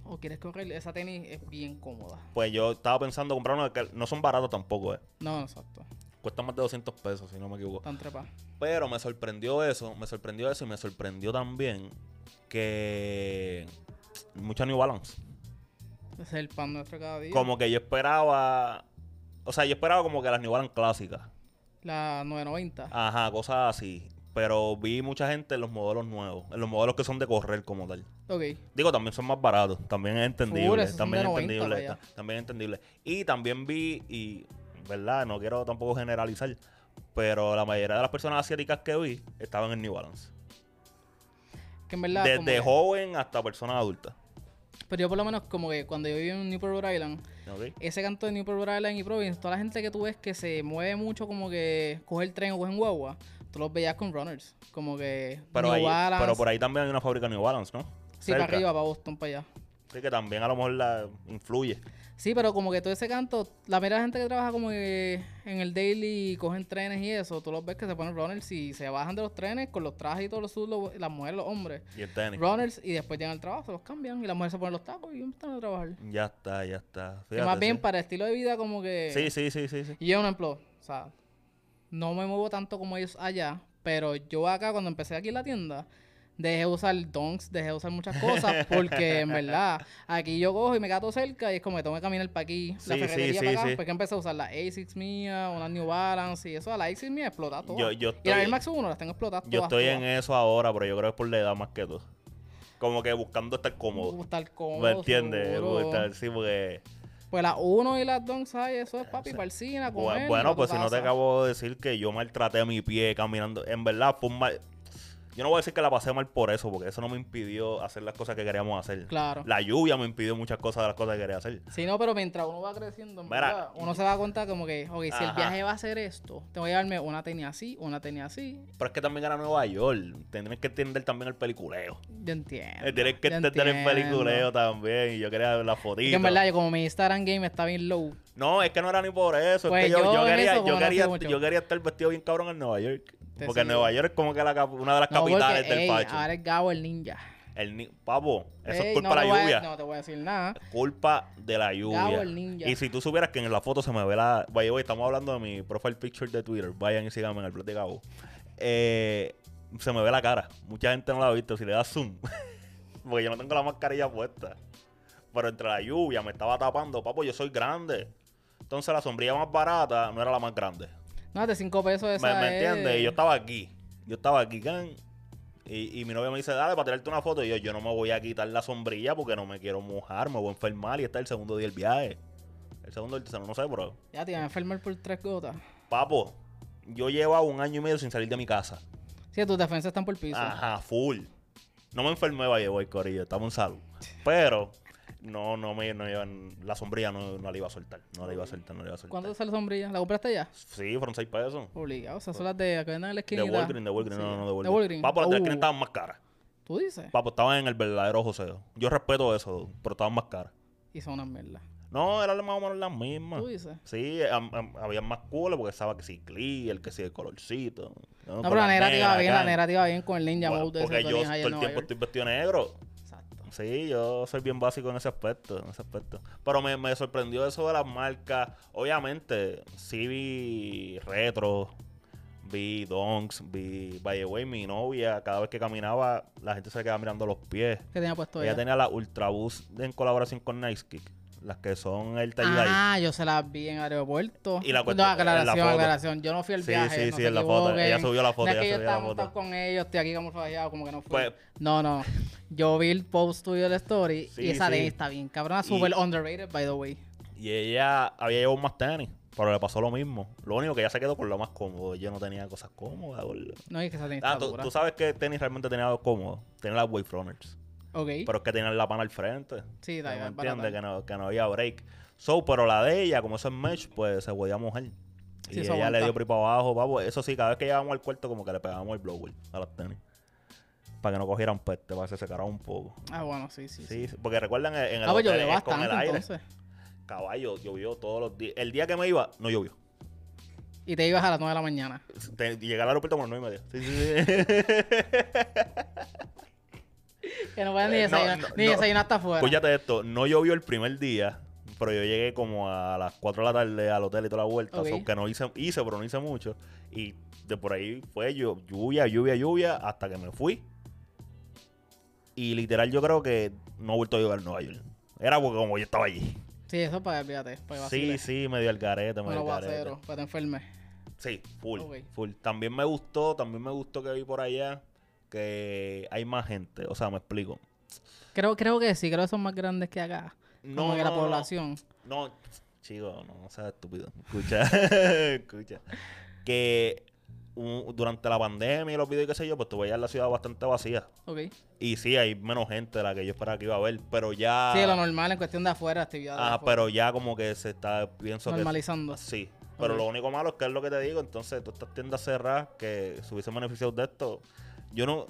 o quieres correr, esa tenis es bien cómoda. Pues yo estaba pensando comprar una que no son baratos tampoco, eh. No, exacto. Cuestan más de 200 pesos, si no me equivoco. Tan trepa. Pero me sorprendió eso, me sorprendió eso y me sorprendió también que mucha New Balance. Es el pan nuestro cada día. Como que yo esperaba, o sea, yo esperaba como que las New Balance clásicas. La 990. Ajá, cosas así. Pero vi mucha gente en los modelos nuevos, en los modelos que son de correr como tal. Ok. Digo, también son más baratos, también es entendible, también es 90 entendible, también es entendible. Y también vi, y, ¿verdad? No quiero tampoco generalizar, pero la mayoría de las personas asiáticas que vi estaban en New Balance. Que en verdad. como Desde que- joven hasta personas adultas. Pero yo por lo menos como que cuando yo viví en Newport Rhode Island, ese canto de Newport Rhode Island y Providence, toda la gente que tú ves que se mueve mucho como que coge el tren o coge en guagua, tú los veías con runners. Como que Pero, New ahí, Balance. pero por ahí también hay una fábrica New Balance, ¿no? Sí, para arriba, para Boston, para allá. Sí, que también a lo mejor la influye. Sí, pero como que todo ese canto, la la gente que trabaja como que en el daily y cogen trenes y eso, tú los ves que se ponen runners y se bajan de los trenes con los trajes y todos los sudos, las mujeres, los hombres. Y el tenis. Runners y después llegan al trabajo, se los cambian y las mujeres se ponen los tacos y empiezan a trabajar. Ya está, ya está. Más bien sí. para el estilo de vida como que... Sí, sí, sí, sí, sí. Y yo, un ejemplo, o sea, no me muevo tanto como ellos allá, pero yo acá cuando empecé aquí en la tienda, dejé de usar donks, dejé de usar muchas cosas, porque en verdad, aquí yo cojo y me quedo cerca y es como que tengo que caminar para aquí, la Sí, sí, ferretería sí, para acá, sí. porque empecé a usar la ASICS mía, una New Balance y eso, la ASICS mía explota todo. Yo, yo y la estoy, Air Max 1 las tengo explotadas yo todas, estoy en eso ahora, pero yo creo que es por la edad más que todo. Como que buscando estar cómodo. Estar cómodo, ¿Me entiendes? Estar- Sí, porque... Pues las 1 y las donks, ay, eso es papi, a Bu- comer, Bueno, pues si no te acabo de decir que yo maltraté mi pie caminando. En verdad, fue un mal... Yo no voy a decir que la pasé mal por eso, porque eso no me impidió hacer las cosas que queríamos hacer. Claro. La lluvia me impidió muchas cosas de las cosas que quería hacer. Sí, no, pero mientras uno va creciendo, Mira. uno se da cuenta como que, ok, si el viaje va a ser esto, tengo que llevarme una tenía así, una tenía así. Pero es que también era Nueva York. Tendrías que entender también el peliculeo. Yo entiendo. Eh, Tienes que entender el peliculeo también. Y yo quería ver la Y fotito. que en verdad, yo como mi Instagram game está bien low. No, es que no era ni por eso. Pues es que yo, yo yo en quería, eso yo, quería, yo quería estar vestido bien cabrón en Nueva York. Te porque. Nueva York es como que la, una de las No, capitales porque, del ey, facho. ahora es Gabo el ninja. El ni- Papo, eso Ey, es culpa no de la a- lluvia. no te voy a decir nada. Culpa de la lluvia. Gabo el ninja. Y si tú supieras que en la foto se me ve la. Vaya, voy, estamos hablando de mi profile picture de Twitter. Vayan y síganme en el blog de Gabo. Eh, se me ve la cara. Mucha gente no la ha visto. Si le das zoom. porque yo no tengo la mascarilla puesta. Pero entre la lluvia me estaba tapando. Papo, yo soy grande. Entonces la sombrilla más barata no era la más grande. No, de 5 pesos ¿Me, esa me es- entiendes? Y yo estaba aquí. Yo estaba aquí, can. Y, y mi novia me dice, dale, para tirarte una foto. Y yo, yo no me voy a quitar la sombrilla porque no me quiero mojar, me voy a enfermar. Y está el segundo día del viaje. El segundo del tercero, no sé, pero... Ya te iban a enfermar por tres gotas. Papo, yo llevo un año y medio sin salir de mi casa. Sí, tus defensas están por el piso. Ajá, full. No me enfermé, vaya, voy, corillo. Estamos en salud. Pero... No, no me no iban- la sombrilla no, no la iba a soltar. No la iba a soltar, no la iba a soltar. ¿Cuánto sale la sombrilla? ¿La compraste ya? Sí, fueron 6 pesos. Obligado. O sea, son las de que venden en la esquina. De Walgreens, de Walgreens, no, no, de Walgreens. Walgreens. Papo, las de la Uh, esquina estaban más caras. ¿Tú dices? Papo, estaban en el verdadero joseo. Yo respeto eso, pero estaban más caras. Y son unas mierdas. No, eran más o menos las mismas. ¿Tú dices? Sí, había más cool porque estaba que sí, el que sí, el colorcito. No, No, pero la negra te iba bien, la acá. negra te iba bien con el ninja mode porque que yo todo el tiempo estoy vestido negro. Sí, yo soy bien básico en ese aspecto, en ese aspecto. Pero me, me sorprendió eso de las marcas. Obviamente, sí vi retro, vi donks, vi, by the way, mi novia, cada vez que caminaba, la gente se quedaba mirando los pies. ¿Qué tenía puesto Ella ella? tenía la Ultra Boost en colaboración con Nice Kick, las que son el tie Ah, yo se las vi en el aeropuerto. Y la no, cuestión- la aclaración, foto. aclaración. Yo no fui al Sí, viaje. sí, no sí, se en la foto. Ella subió la foto, No es que yo la estaba montado con ellos, estoy aquí camuflajeado, como que no fui. Pues- no, no. Yo vi el post tuyo del story Sí, y esa sí. tenis está bien cabrona, super underrated, by the way. Y ella había llevado más tenis, pero le pasó lo mismo. Lo único que ella se quedó con lo más cómodo. Yo no tenía cosas cómodas. gordo. No, es que esa tenis Ah, está tú, tú sabes que tenis realmente tenía algo cómodo. Tenía las Wayfrunners. Ok. Pero es que tenían la pana al frente. Sí, da ¿Me igual, entiendes? barata. Que no, que no había break. So, pero la de ella, como eso es mesh, pues se podía mojar. Y Sí, ella aguanta. le dio por ahí para abajo, papo. Eso sí, cada vez que llegábamos al cuarto, como que le pegábamos el blower a las tenis. Para que no cogieran peste, para que se secaran un poco. Ah, bueno, sí, sí. sí. Sí, porque recuerdan en el Ah, pues hotel con el aire. entonces. Caballo, llovió todos los días. El día que me iba, no llovió. Y te ibas a las 9 de la mañana. Te- llegué al aeropuerto como a las 9 y media. Sí, sí, sí. Que no puedes ni Eh, no, desayunar, no, ni no. desayunar hasta afuera. Escúchate esto, no llovió el primer día, pero yo llegué como a las 4 de la tarde al hotel y toda la vuelta, Ok. so que no hice, hice, pero no hice mucho. Y de por ahí fue yo, lluvia, lluvia, lluvia, hasta que me fui. Y literal yo creo que no he vuelto a llover en Nueva York. Era porque como yo estaba allí. Sí, eso para, fíjate, para Sí, sí, medio al garete, medio Bueno, al garete. aguacero, para te enfermes. Sí, full, full. También me gustó, también me gustó que vi por allá que hay más gente. O sea, me explico. Creo, creo que sí, creo que son más grandes que acá. No, como que la no, no. población. No, chico, no, no seas estúpido. Escucha, escucha. Que un- durante la pandemia y los videos y qué sé yo, pues tú veías la ciudad bastante vacía. Ok. Y sí, hay menos gente de la que yo esperaba que iba a haber, pero ya... Sí, lo normal en cuestión de afuera, actividades. Ah, afuera. pero ya como que se está, pienso Normalizando. que... Sí, pero lo único malo es que es lo que te digo, entonces tú estas tiendas cerradas que se hubiesen beneficiado de esto, yo no...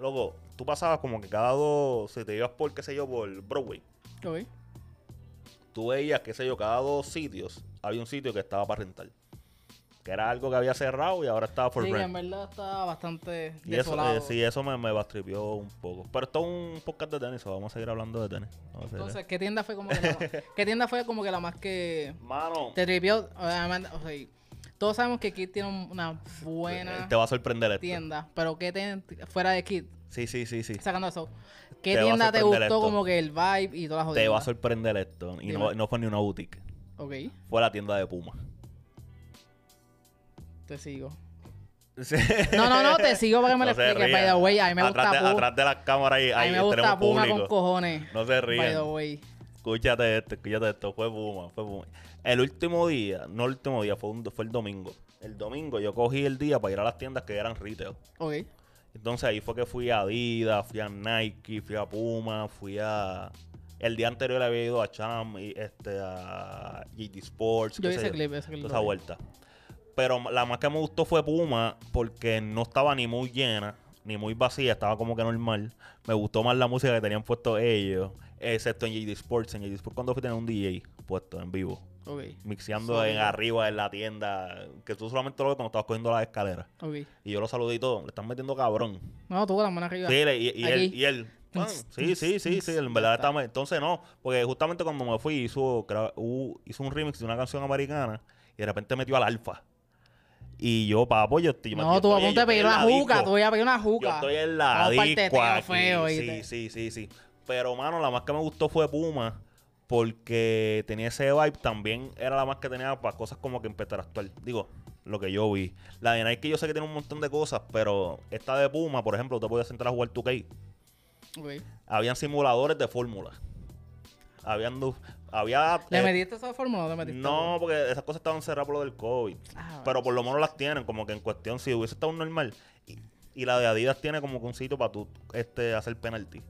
Loco, tú pasabas como que cada dos, si te ibas por, qué sé yo, por Broadway, Ok. tú veías, qué sé yo, cada dos sitios había un sitio que estaba para rentar. Que era algo que había cerrado y ahora estaba por Sí, rent. en verdad está bastante Y eso, desolado. eh, sí, eso me, me bastripió un poco. Pero esto es un podcast de tenis, o vamos a seguir hablando de tenis. Vamos. Entonces, ¿qué tienda fue como que la, ¿qué tienda fue como que la más que Mano, te tripió? Obviamente, o sea, todos sabemos que Kid tiene un- una buena te va a sorprender esto. tienda, pero ¿qué tienda fuera de Kid? Sí, sí, sí, sí. Sacando eso, ¿qué Te tienda te gustó esto. como que el vibe y todas las Te va a sorprender esto. Y no, fue ni una boutique. Ok, Fue la tienda de Puma. te sigo. Sí. No, no, no, te sigo para que me lo No se expliques. By rían. the way, a mí me atrás gusta de, atrás de las cámaras ahí, ahí me gusta Puma público. con cojones. No se By the way. Escúchate esto, escúchate esto. Fue Puma, fue Puma. El último día, no el último día, fue, un, fue el domingo. El domingo yo cogí el día para ir a las tiendas que eran retail. Ok. Entonces ahí fue que fui a Adidas, fui a Nike, fui a Puma, fui a... El día anterior había ido a Cham y este a GT Sports. Yo qué vi sé ese clip, ese clip. toda esa vuelta. Pero la más que me gustó fue Puma porque no estaba ni muy llena, ni muy vacía, estaba como que normal. Me gustó más la música que tenían puesto ellos, excepto en JD Sports. En JD Sports cuando fui tenía un DJ puesto en vivo, Ok, mixeando en arriba en la tienda, que tú solamente lo ves cuando estabas cogiendo las escaleras. Y yo lo saludé y todo, le están metiendo cabrón. No, tú con la mano arriba. Sí, y, y él, y él, ah, sí, sí, sí, sí, en verdad estamos, entonces no, porque justamente cuando me fui hizo, hizo un remix de una canción americana y de repente metió al alfa. Y yo, papo, yo estoy No, yo tú a estoy- yo de pedir una juca. Tú voy a pedir una Yo juca. estoy en la disco feo, sí, sí, sí, sí. Pero, mano, la más que me gustó fue Puma porque tenía ese vibe. También era la más que tenía para cosas como que empezar a actuar. Digo, lo que yo vi. La de Nike yo sé que tiene un montón de cosas, pero esta de Puma, por ejemplo, te podías sentar a jugar 2K. Ok. Habían simuladores de fórmula. Habían... Había... ¿Le eh, metiste esa fórmula o no le metiste? no, porque esas cosas estaban cerradas por lo del COVID. Ah, Pero por lo menos las tienen, como que en cuestión, si hubiese estado un normal. Y, y la de Adidas tiene como que un sitio para tú este, hacer penalti.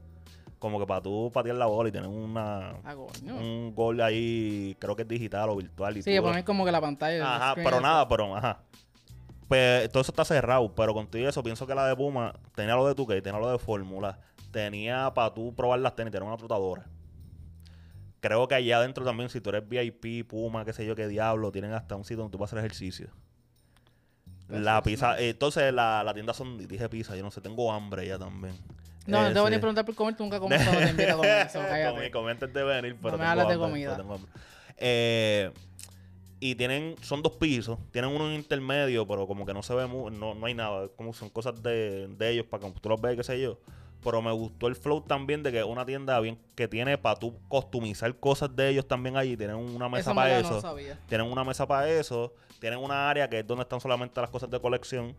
Como que para tú patear la bola y tener una, Ah, un gol ahí, creo que es digital o virtual. Y Sí, tú- poner como que la pantalla. Ajá, pero nada, pero ajá. Pues todo eso está cerrado, pero con todo eso pienso que la de Puma tenía lo de tu tenía lo de Fórmula, tenía para tú probar las tenis, tenía una trotadora. Creo que allá adentro también, si tú eres VIP, Puma, qué sé yo, qué diablo, tienen hasta un sitio donde tú vas a hacer ejercicio. La That's pizza, entonces la, la tienda son, dije pizza, yo no sé, tengo hambre ya también. No, no te voy Eh, a preguntar por comer, tú nunca comes cuando te invito a comer. Eso, cállate. comí antes de venir, pero No me hables de comida. Eh, Y tienen, son dos pisos, tienen uno intermedio, pero como que no se ve, no, no hay nada, como son cosas de, de ellos para que tú los veas, qué sé yo. Pero me gustó el flow también de que es una tienda bien que tiene para tú customizar cosas de ellos también allí. Tienen una mesa en para no eso. sabía. Tienen una mesa para eso. Tienen una área que es donde están solamente las cosas de colección.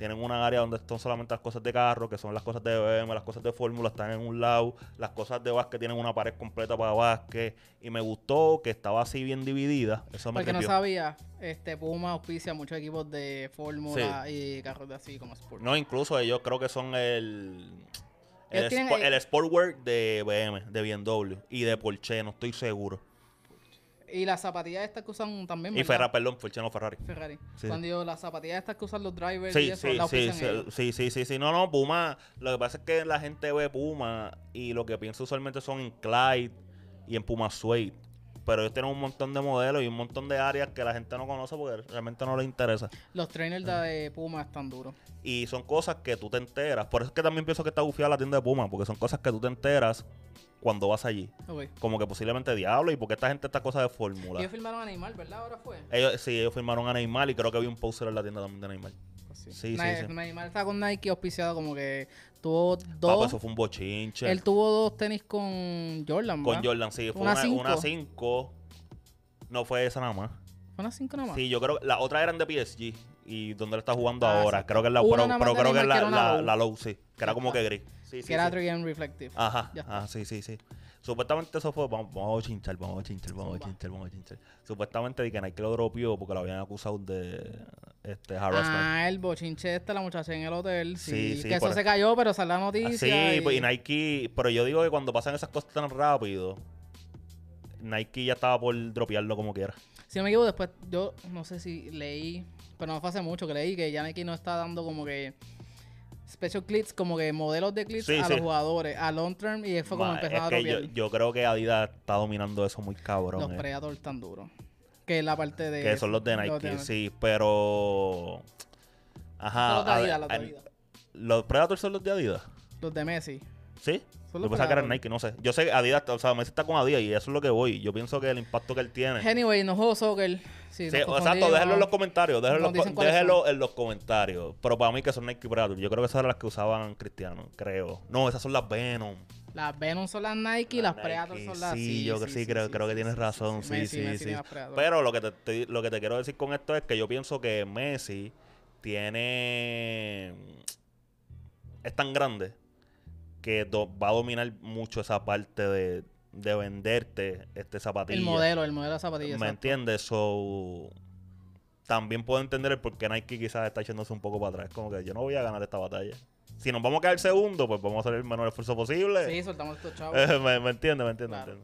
Tienen una área donde están solamente las cosas de carro, que son las cosas de BM, las cosas de fórmula, están en un lado. Las cosas de básquet tienen una pared completa para básquet. Y me gustó que estaba así bien dividida. Eso me Porque no sabía, este Puma auspicia muchos equipos de fórmula y carros de así como Sport. No, incluso ellos creo que son el. El, spo- el Sportwear de BM, de BMW y de Porsche, no estoy seguro. Y las zapatillas estas que usan también, Y ¿verdad? Ferrari, perdón, Porsche no Ferrari. Ferrari. Sí. Cuando digo las zapatillas estas que usan los drivers y Sí, eso, sí, sí, sí, ellos. sí, sí, sí, sí. No, no, Puma. Lo que pasa es que la gente ve Puma y lo que piensa usualmente son en Clyde y en Puma Suede. Pero ellos tienen un montón de modelos y un montón de áreas que la gente no conoce porque realmente no les interesa. Los trainers de Puma están duros. Y son cosas que tú te enteras. Por eso es que también pienso que está bufiada la tienda de Puma, porque son cosas que tú te enteras cuando vas allí. Como que posiblemente Diablo y porque esta gente está cosa de fórmula. Ellos filmaron a Neymar, ¿verdad? Ahora fue. Ellos, sí, ellos firmaron a Neymar y creo que vi un poster en la tienda también de Neymar. Pues sí. Sí, sí, Ne- sí. Neymar está con Nike auspiciado como que tuvo Papá, dos. eso fue un bochinche. Él tuvo dos tenis con Jordan, Con ¿verdad? Jordan, sí. Fue Una una cinco. una 5. No fue esa nada más. ¿Fue una 5 nada más? Sí, yo creo que las otras eran de PSG. Y donde él está jugando Ah, ahora. Creo que es la, Una pero, creo que es la, la, low. la low, sí. Que era como que gris. Sí, sí, que era sí. 3M Reflective. Ajá, ah, sí, sí, sí. Supuestamente eso fue, vamos, vamos a chinchar, vamos a chinchar, vamos a chinchar, vamos a chinchar. Supuestamente de que Nike lo dropió porque lo habían acusado de este harassment. Ah, el bochinche este, la muchacha en el hotel. Sí, Sí, que eso se cayó, pero salió la noticia. sí, y... pues, y Nike, pero yo digo que cuando pasan esas cosas tan rápido, Nike ya estaba por dropearlo como quiera. Si no me equivoco, después yo no sé si leí, pero no fue hace mucho que leí que ya Nike no está dando como que special clips, como que modelos de clips Sí, a sí. los jugadores a long term y fue como empezaron a yo, yo creo que Adidas está dominando eso muy cabrón. Los eh. Predators tan duros. Que es la parte de. que son los de Nike, sí, pero... Ajá. Los de Adidas, los de en- Adidas. ¿Los Predators son los de Adidas? Los de Messi. ¿Sí? Pensaba que Predators. Nike, no sé. Yo sé que Adidas, o sea, Messi está con Adidas y eso es lo que voy. Yo pienso que el impacto que él tiene... Anyway, no juego soccer. Sí, Sí, exacto, déjenlo en los comentarios, déjenlo, en los comentarios. Pero para mí que son Nike Predator, yo creo que esas eran las que usaban Cristiano, creo. No, esas son las Venom. Las Venom son las Nike y las Nike, Predators son las. Sí, yo sí, creo, creo que tienes razón, sí, sí, sí. las. Pero lo que, te, lo que te quiero decir con esto es que yo pienso que Messi tiene... Es tan grande que do- va a dominar mucho esa parte de, de venderte este zapatilla. El modelo, el modelo de zapatillas. ¿Me entiendes? So, también puedo entender el por qué Nike quizás está echándose un poco para atrás. Como que yo no voy a ganar esta batalla. Si nos vamos a quedar segundo, pues vamos a hacer el menor esfuerzo posible. Sí, soltamos estos chavos. Me, me entiendes, me entiendes, Claro.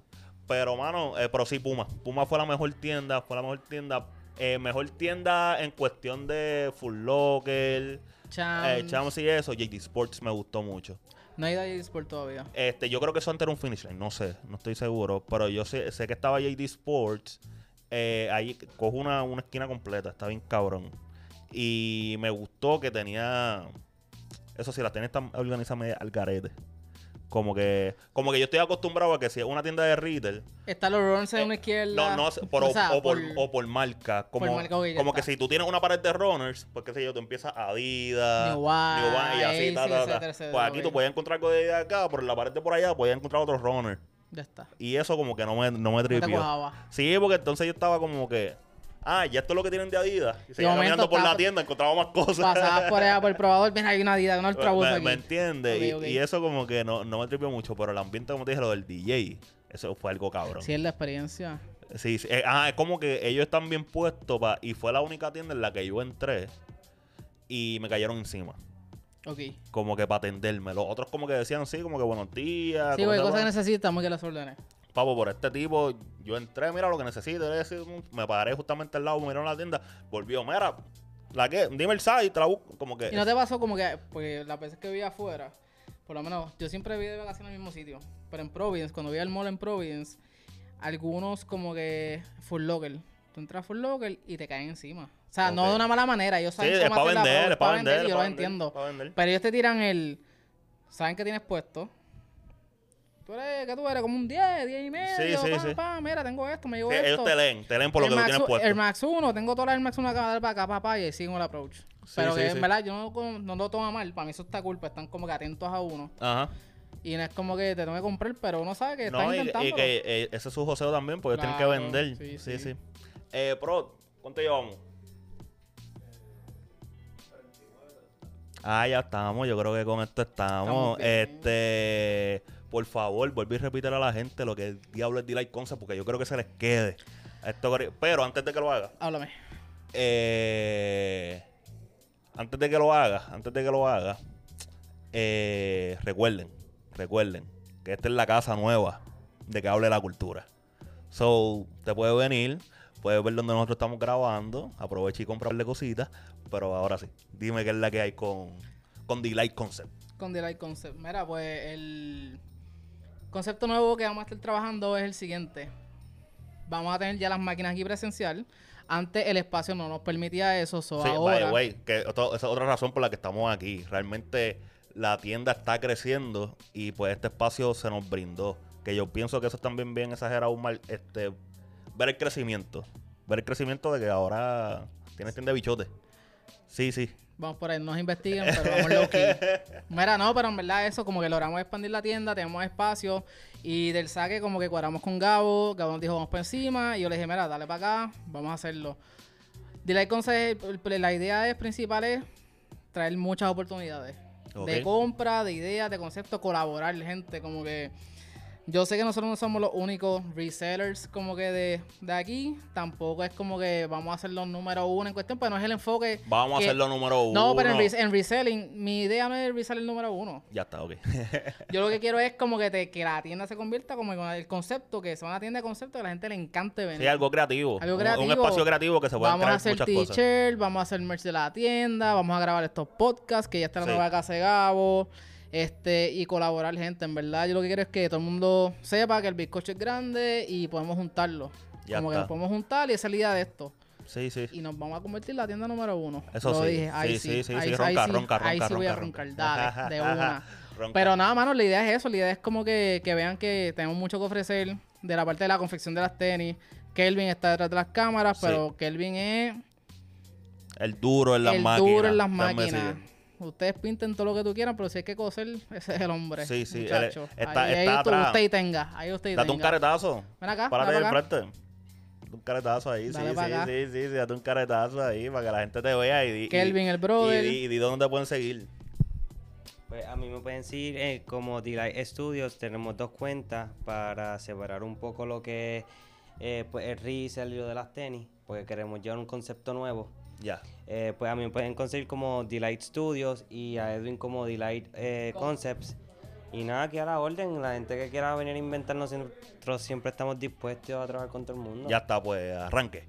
Pero, mano, eh, pero sí, Puma. Puma fue la mejor tienda, fue la mejor tienda. eh, mejor tienda en cuestión de Full Locker, Champs. eh, Champs y eso. JD Sports me gustó mucho. No hay de Sport todavía. Este, yo creo que eso antes era un finish line, no sé, no estoy seguro. Pero yo sé, sé que estaba JD Sports. eh, ahí cojo una, una esquina completa, está bien cabrón. Y me gustó que tenía. Eso sí, la tiene tan organizada media al garete. Como que, como que yo estoy acostumbrado a que si es una tienda de retail, Está los runners en Eh, una izquierda. no, no, por, o o, sea, o por, o por marca. Como, por marca, como que si tú tienes una pared de runners, pues qué sé yo, tú empiezas Adidas, New Balance, y así, ta, ta, ta. etcétera, Pues aquí tú puedes encontrar algo de acá, por la pared de por allá puedes encontrar otros runners. Ya está. Y eso como que no me, no me No sí, porque entonces yo estaba como que, ah, ya esto es lo que tienen de Adidas. Y seguía caminando por la tienda, encontraba más cosas. Pasabas por allá por el probador. Mira, hay una Adidas, una Ultraboost me, aquí. me entiendes? Y, eso como que no, no me tripió mucho, pero el ambiente, como te dije, lo del DJ, eso fue algo cabrón. Sí, es la experiencia. Sí, sí. Eh, ah, es como que ellos están bien puestos pa- y fue la única tienda en la que yo entré y me cayeron encima. Ok. Como que para atenderme. Los otros como que decían sí, como que buenos días. Sí, ¿cómo porque te cosas que necesitamos que las ordenes. Papo, por este tipo, yo entré, mira lo que necesito. decía, Me paré justamente al lado, me miraron la tienda, volvió, mira, ¿la qué? Dime el site, te la busco. Como que. ¿Y no te pasó como que, porque las veces que vivía afuera, por lo menos, yo siempre vi de vacaciones en el mismo sitio, pero en Providence, cuando vi al mall en Providence, algunos como que full local. Tú entras a full local y te caen encima. O sea, no de una mala manera, ellos sí, saben es cómo para hacer la vender, pro- es para vender. es yo lo entiendo. Pero ellos te tiran el, saben que tienes puesto, Tú eres, ¿qué tú eres? Como un 10, 10 y medio. sí, pa, sí. pa, mira, tengo esto, me llevo Sí, esto. ellos te leen, te leen por lo el que tú tienes puesto. El Max 1, tengo todas las Max 1 acá, dale para acá, papá, y sigo el approach. Sí, Pero sí, que sí. en verdad yo no, no lo tomo mal, para mí eso está culpa, están como que atentos a uno. Ajá. Y no es como que te tengo que comprar, pero uno sabe que No, y, intentando. y que eh, ese es su joseo también, porque ellos Claro, tienen que vender. sí, Sí, sí. sí. Eh, Pro, ¿cuánto llevamos? Ah, ya estamos. Yo creo que con esto estamos. Este, por favor, vuelve y repítele a la gente lo que el diablo es D-Light Concept, porque yo creo que se les quede. a Esto, pero antes de que lo haga, Háblame. eh, antes de que lo haga, antes de que lo haga, eh, recuerden, recuerden que esta es la casa nueva de que hable la cultura. So, te puedes venir, puedes ver donde nosotros estamos grabando, aprovecha y comprarle cositas, pero ahora sí, dime qué es la que hay con, con Delight Concept. Con Delight Concept. Mira, pues el concepto nuevo que vamos a estar trabajando es el siguiente. Vamos a tener ya las máquinas aquí presencial. Antes el espacio no nos permitía eso, so Sí, by ahora... the way, que esto- esa es otra razón por la que estamos aquí. Realmente la tienda está creciendo y pues este espacio se nos brindó. Que yo pienso que eso es también bien exagerado, mal, este, ver el crecimiento. Ver el crecimiento de que ahora tienes tienda de bichotes. Sí, sí. Vamos por ahí, no nos investiguen, pero vamos low key. Mira, no, pero en verdad eso, como que logramos expandir la tienda, tenemos espacio. Y del saque, como que cuadramos con Gabo. Gabo nos dijo, vamos por encima. Y yo le dije, mira, dale para acá, vamos a hacerlo. Delay Concept, la idea es, principal es traer muchas oportunidades. De compra, de ideas, de conceptos, colaborar, gente. Como que yo sé que nosotros no somos los únicos resellers como que de, de aquí. Tampoco es como que vamos a ser los número uno en cuestión, pero no es el enfoque. Vamos a que- hacerlo número uno. no, pero en, res- en reselling, mi idea no es reseller número uno. Ya está, ok. Yo lo que quiero es como que, te, que la tienda se convierta como en el concepto, que sea una tienda de concepto que a la gente le encante venir. sí, algo creativo. Algo Un- creativo. Un, espacio creativo que se pueda Vamos a hacer t-shirt, vamos a hacer merch de la tienda, vamos a grabar estos podcasts, que ya está la Sí. nueva casa de Gabo, este, y colaborar gente. En verdad, yo lo que quiero es que todo el mundo sepa que el bizcocho es grande y podemos juntarlo. Ya como que nos podemos juntar y esa es la idea de esto. Sí, sí. Y nos vamos a convertir en la tienda número uno. Eso Lo sí. dije, ahí sí, sí, sí, sí, ahí, sí. ahí Ronca, sí, ronca, ahí ronca, sí voy a ronca, roncar, ronca. dale, de una. Pero nada, mano, la idea es eso. La idea es como que, que vean que tenemos mucho que ofrecer de la parte de la confección de las tenis. Kelvin está detrás de las cámaras, pero Kelvin es El duro en las el máquinas. duro en las máquinas. Ustedes pinten todo lo que tú quieran, pero si hay que coser, ese es el hombre. Sí, sí, él está- ahí, está ahí tú- atrás. usted y tenga. Ahí usted y Date un caretazo. Ven acá, Párate dale de para acá. frente. Date Un caretazo ahí, Dale sí, sí, acá. sí, sí, sí, date un caretazo ahí para que la gente te vea y di, y- Kelvin, el y, brother. di- y di dónde te pueden seguir. Pues a mí me pueden seguir eh, como Delight Studios. Tenemos dos cuentas para separar un poco lo que es eh, pues el y lo de las tenis, porque queremos llevar un concepto nuevo. Ya. Eh, pues a mí me pueden conseguir como Delight Studios y a Edwin como Delight eh, Concepts. Y nada, aquí a la orden, la gente que quiera venir a inventarnos, nosotros siempre estamos dispuestos a trabajar con todo el mundo. Ya está, pues arranque.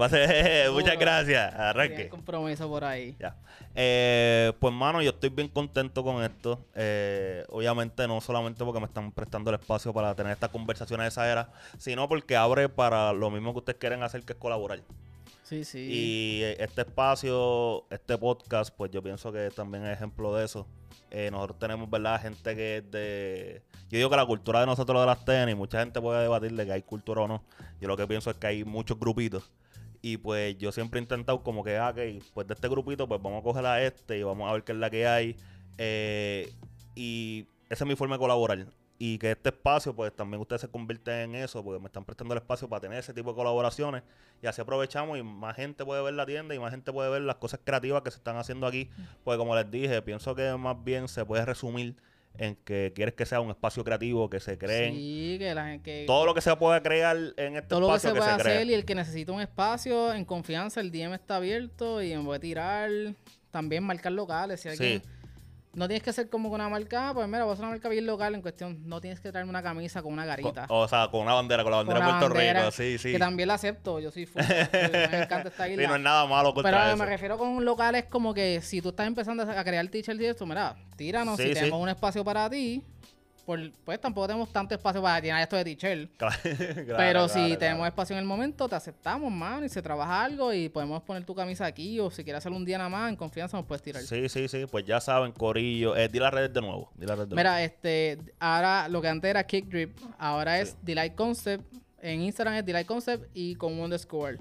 Va a ser, muchas gracias, arranque. compromiso por ahí. Ya. Eh, pues, mano, yo estoy bien contento con esto. Eh, obviamente, no solamente porque me están prestando el espacio para tener estas conversaciones exageradas, sino porque abre para lo mismo que ustedes quieren hacer, que es colaborar. Sí, sí. Y este espacio, este podcast, pues yo pienso que también es ejemplo de eso. Eh, nosotros tenemos, ¿verdad? Gente que es de... Yo digo que la cultura de nosotros de las tenis, mucha gente puede debatir de que hay cultura o no. Yo lo que pienso es que hay muchos grupitos. Y pues yo siempre he intentado como que, ah, pues de este grupito, pues vamos a coger a este y vamos a ver qué es la que hay. Eh, y esa es mi forma de colaborar. Y que este espacio, pues también ustedes se convierten en eso, porque me están prestando el espacio para tener ese tipo de colaboraciones. Y así aprovechamos y más gente puede ver la tienda y más gente puede ver las cosas creativas que se están haciendo aquí. Porque como les dije, pienso que más bien se puede resumir en que quieres que sea un espacio creativo, que se creen. Sí, que la gente... que- Todo lo que se puede crear en este todo lo que espacio se que puede se, crea. hacer y el que necesita un espacio en confianza, el DM está abierto y me voy a tirar también marcar locales. Si alguien Sí. No tienes que ser como con una marca, pues mira, voy a una marca bien local en cuestión. No tienes que traerme una camisa con una Con- garita. o sea, con una bandera, con la bandera de Puerto bandera, Rico. Sí, sí. Que también la acepto, yo soy full. me encanta esta Sí, isla. no es nada malo contra Pero eso. me refiero con locales como que si tú estás empezando a crear t-shirts y esto, mira, tíranos, Sí, si sí. tenemos un espacio para ti, por, pues tampoco tenemos tanto espacio para llenar esto de teacher. Claro, Pero claro, si claro, tenemos espacio en el momento, te aceptamos, man, y se trabaja algo y podemos poner tu camisa aquí o si quieres hacer un día nada más, en confianza nos puedes tirar. Sí, sí, sí, pues ya saben, Corillo. Eh, di las redes de nuevo. Di las redes de Mira, este, ahora lo que antes era Kick Drip, ahora es Delight Concept. En Instagram es Delight Concept y con underscore.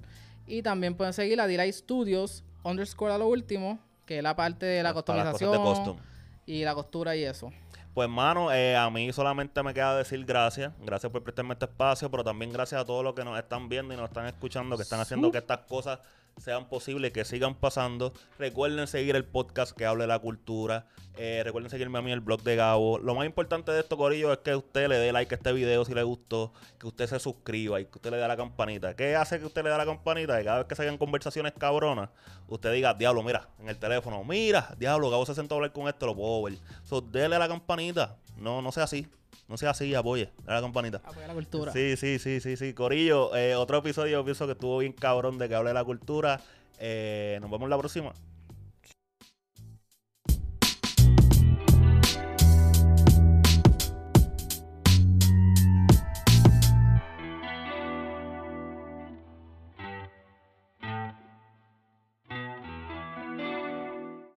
Y también pueden seguir a Delight Studios, underscore a lo último, que es la parte de la Para de custom. y la costura y eso. Pues, mano, eh, a mí solamente me queda decir gracias. Gracias por prestarme este espacio, pero también gracias a todos los que nos están viendo y nos están escuchando, que están haciendo que estas cosas sean posibles, que sigan pasando. Recuerden seguir el podcast que hable de la cultura. Eh, recuerden seguirme a mí el blog de Gabo. Lo más importante de esto, Corillo, es que usted le dé like a este video si le gustó, que usted se suscriba y que usted le dé la campanita. ¿Qué hace que usted le dé la campanita? Que cada vez que salgan conversaciones cabronas, usted diga, diablo, mira, en el teléfono, mira, diablo, Gabo se sentó a hablar con esto, lo puedo ver. So, dele a la campanita. No, no sea así. No sea así, apoye. Dale a la campanita. Apoya la cultura. Sí, sí, sí, sí, sí. Corillo, eh, otro episodio yo pienso que estuvo bien cabrón de que hable de la cultura. Eh, nos vemos la próxima.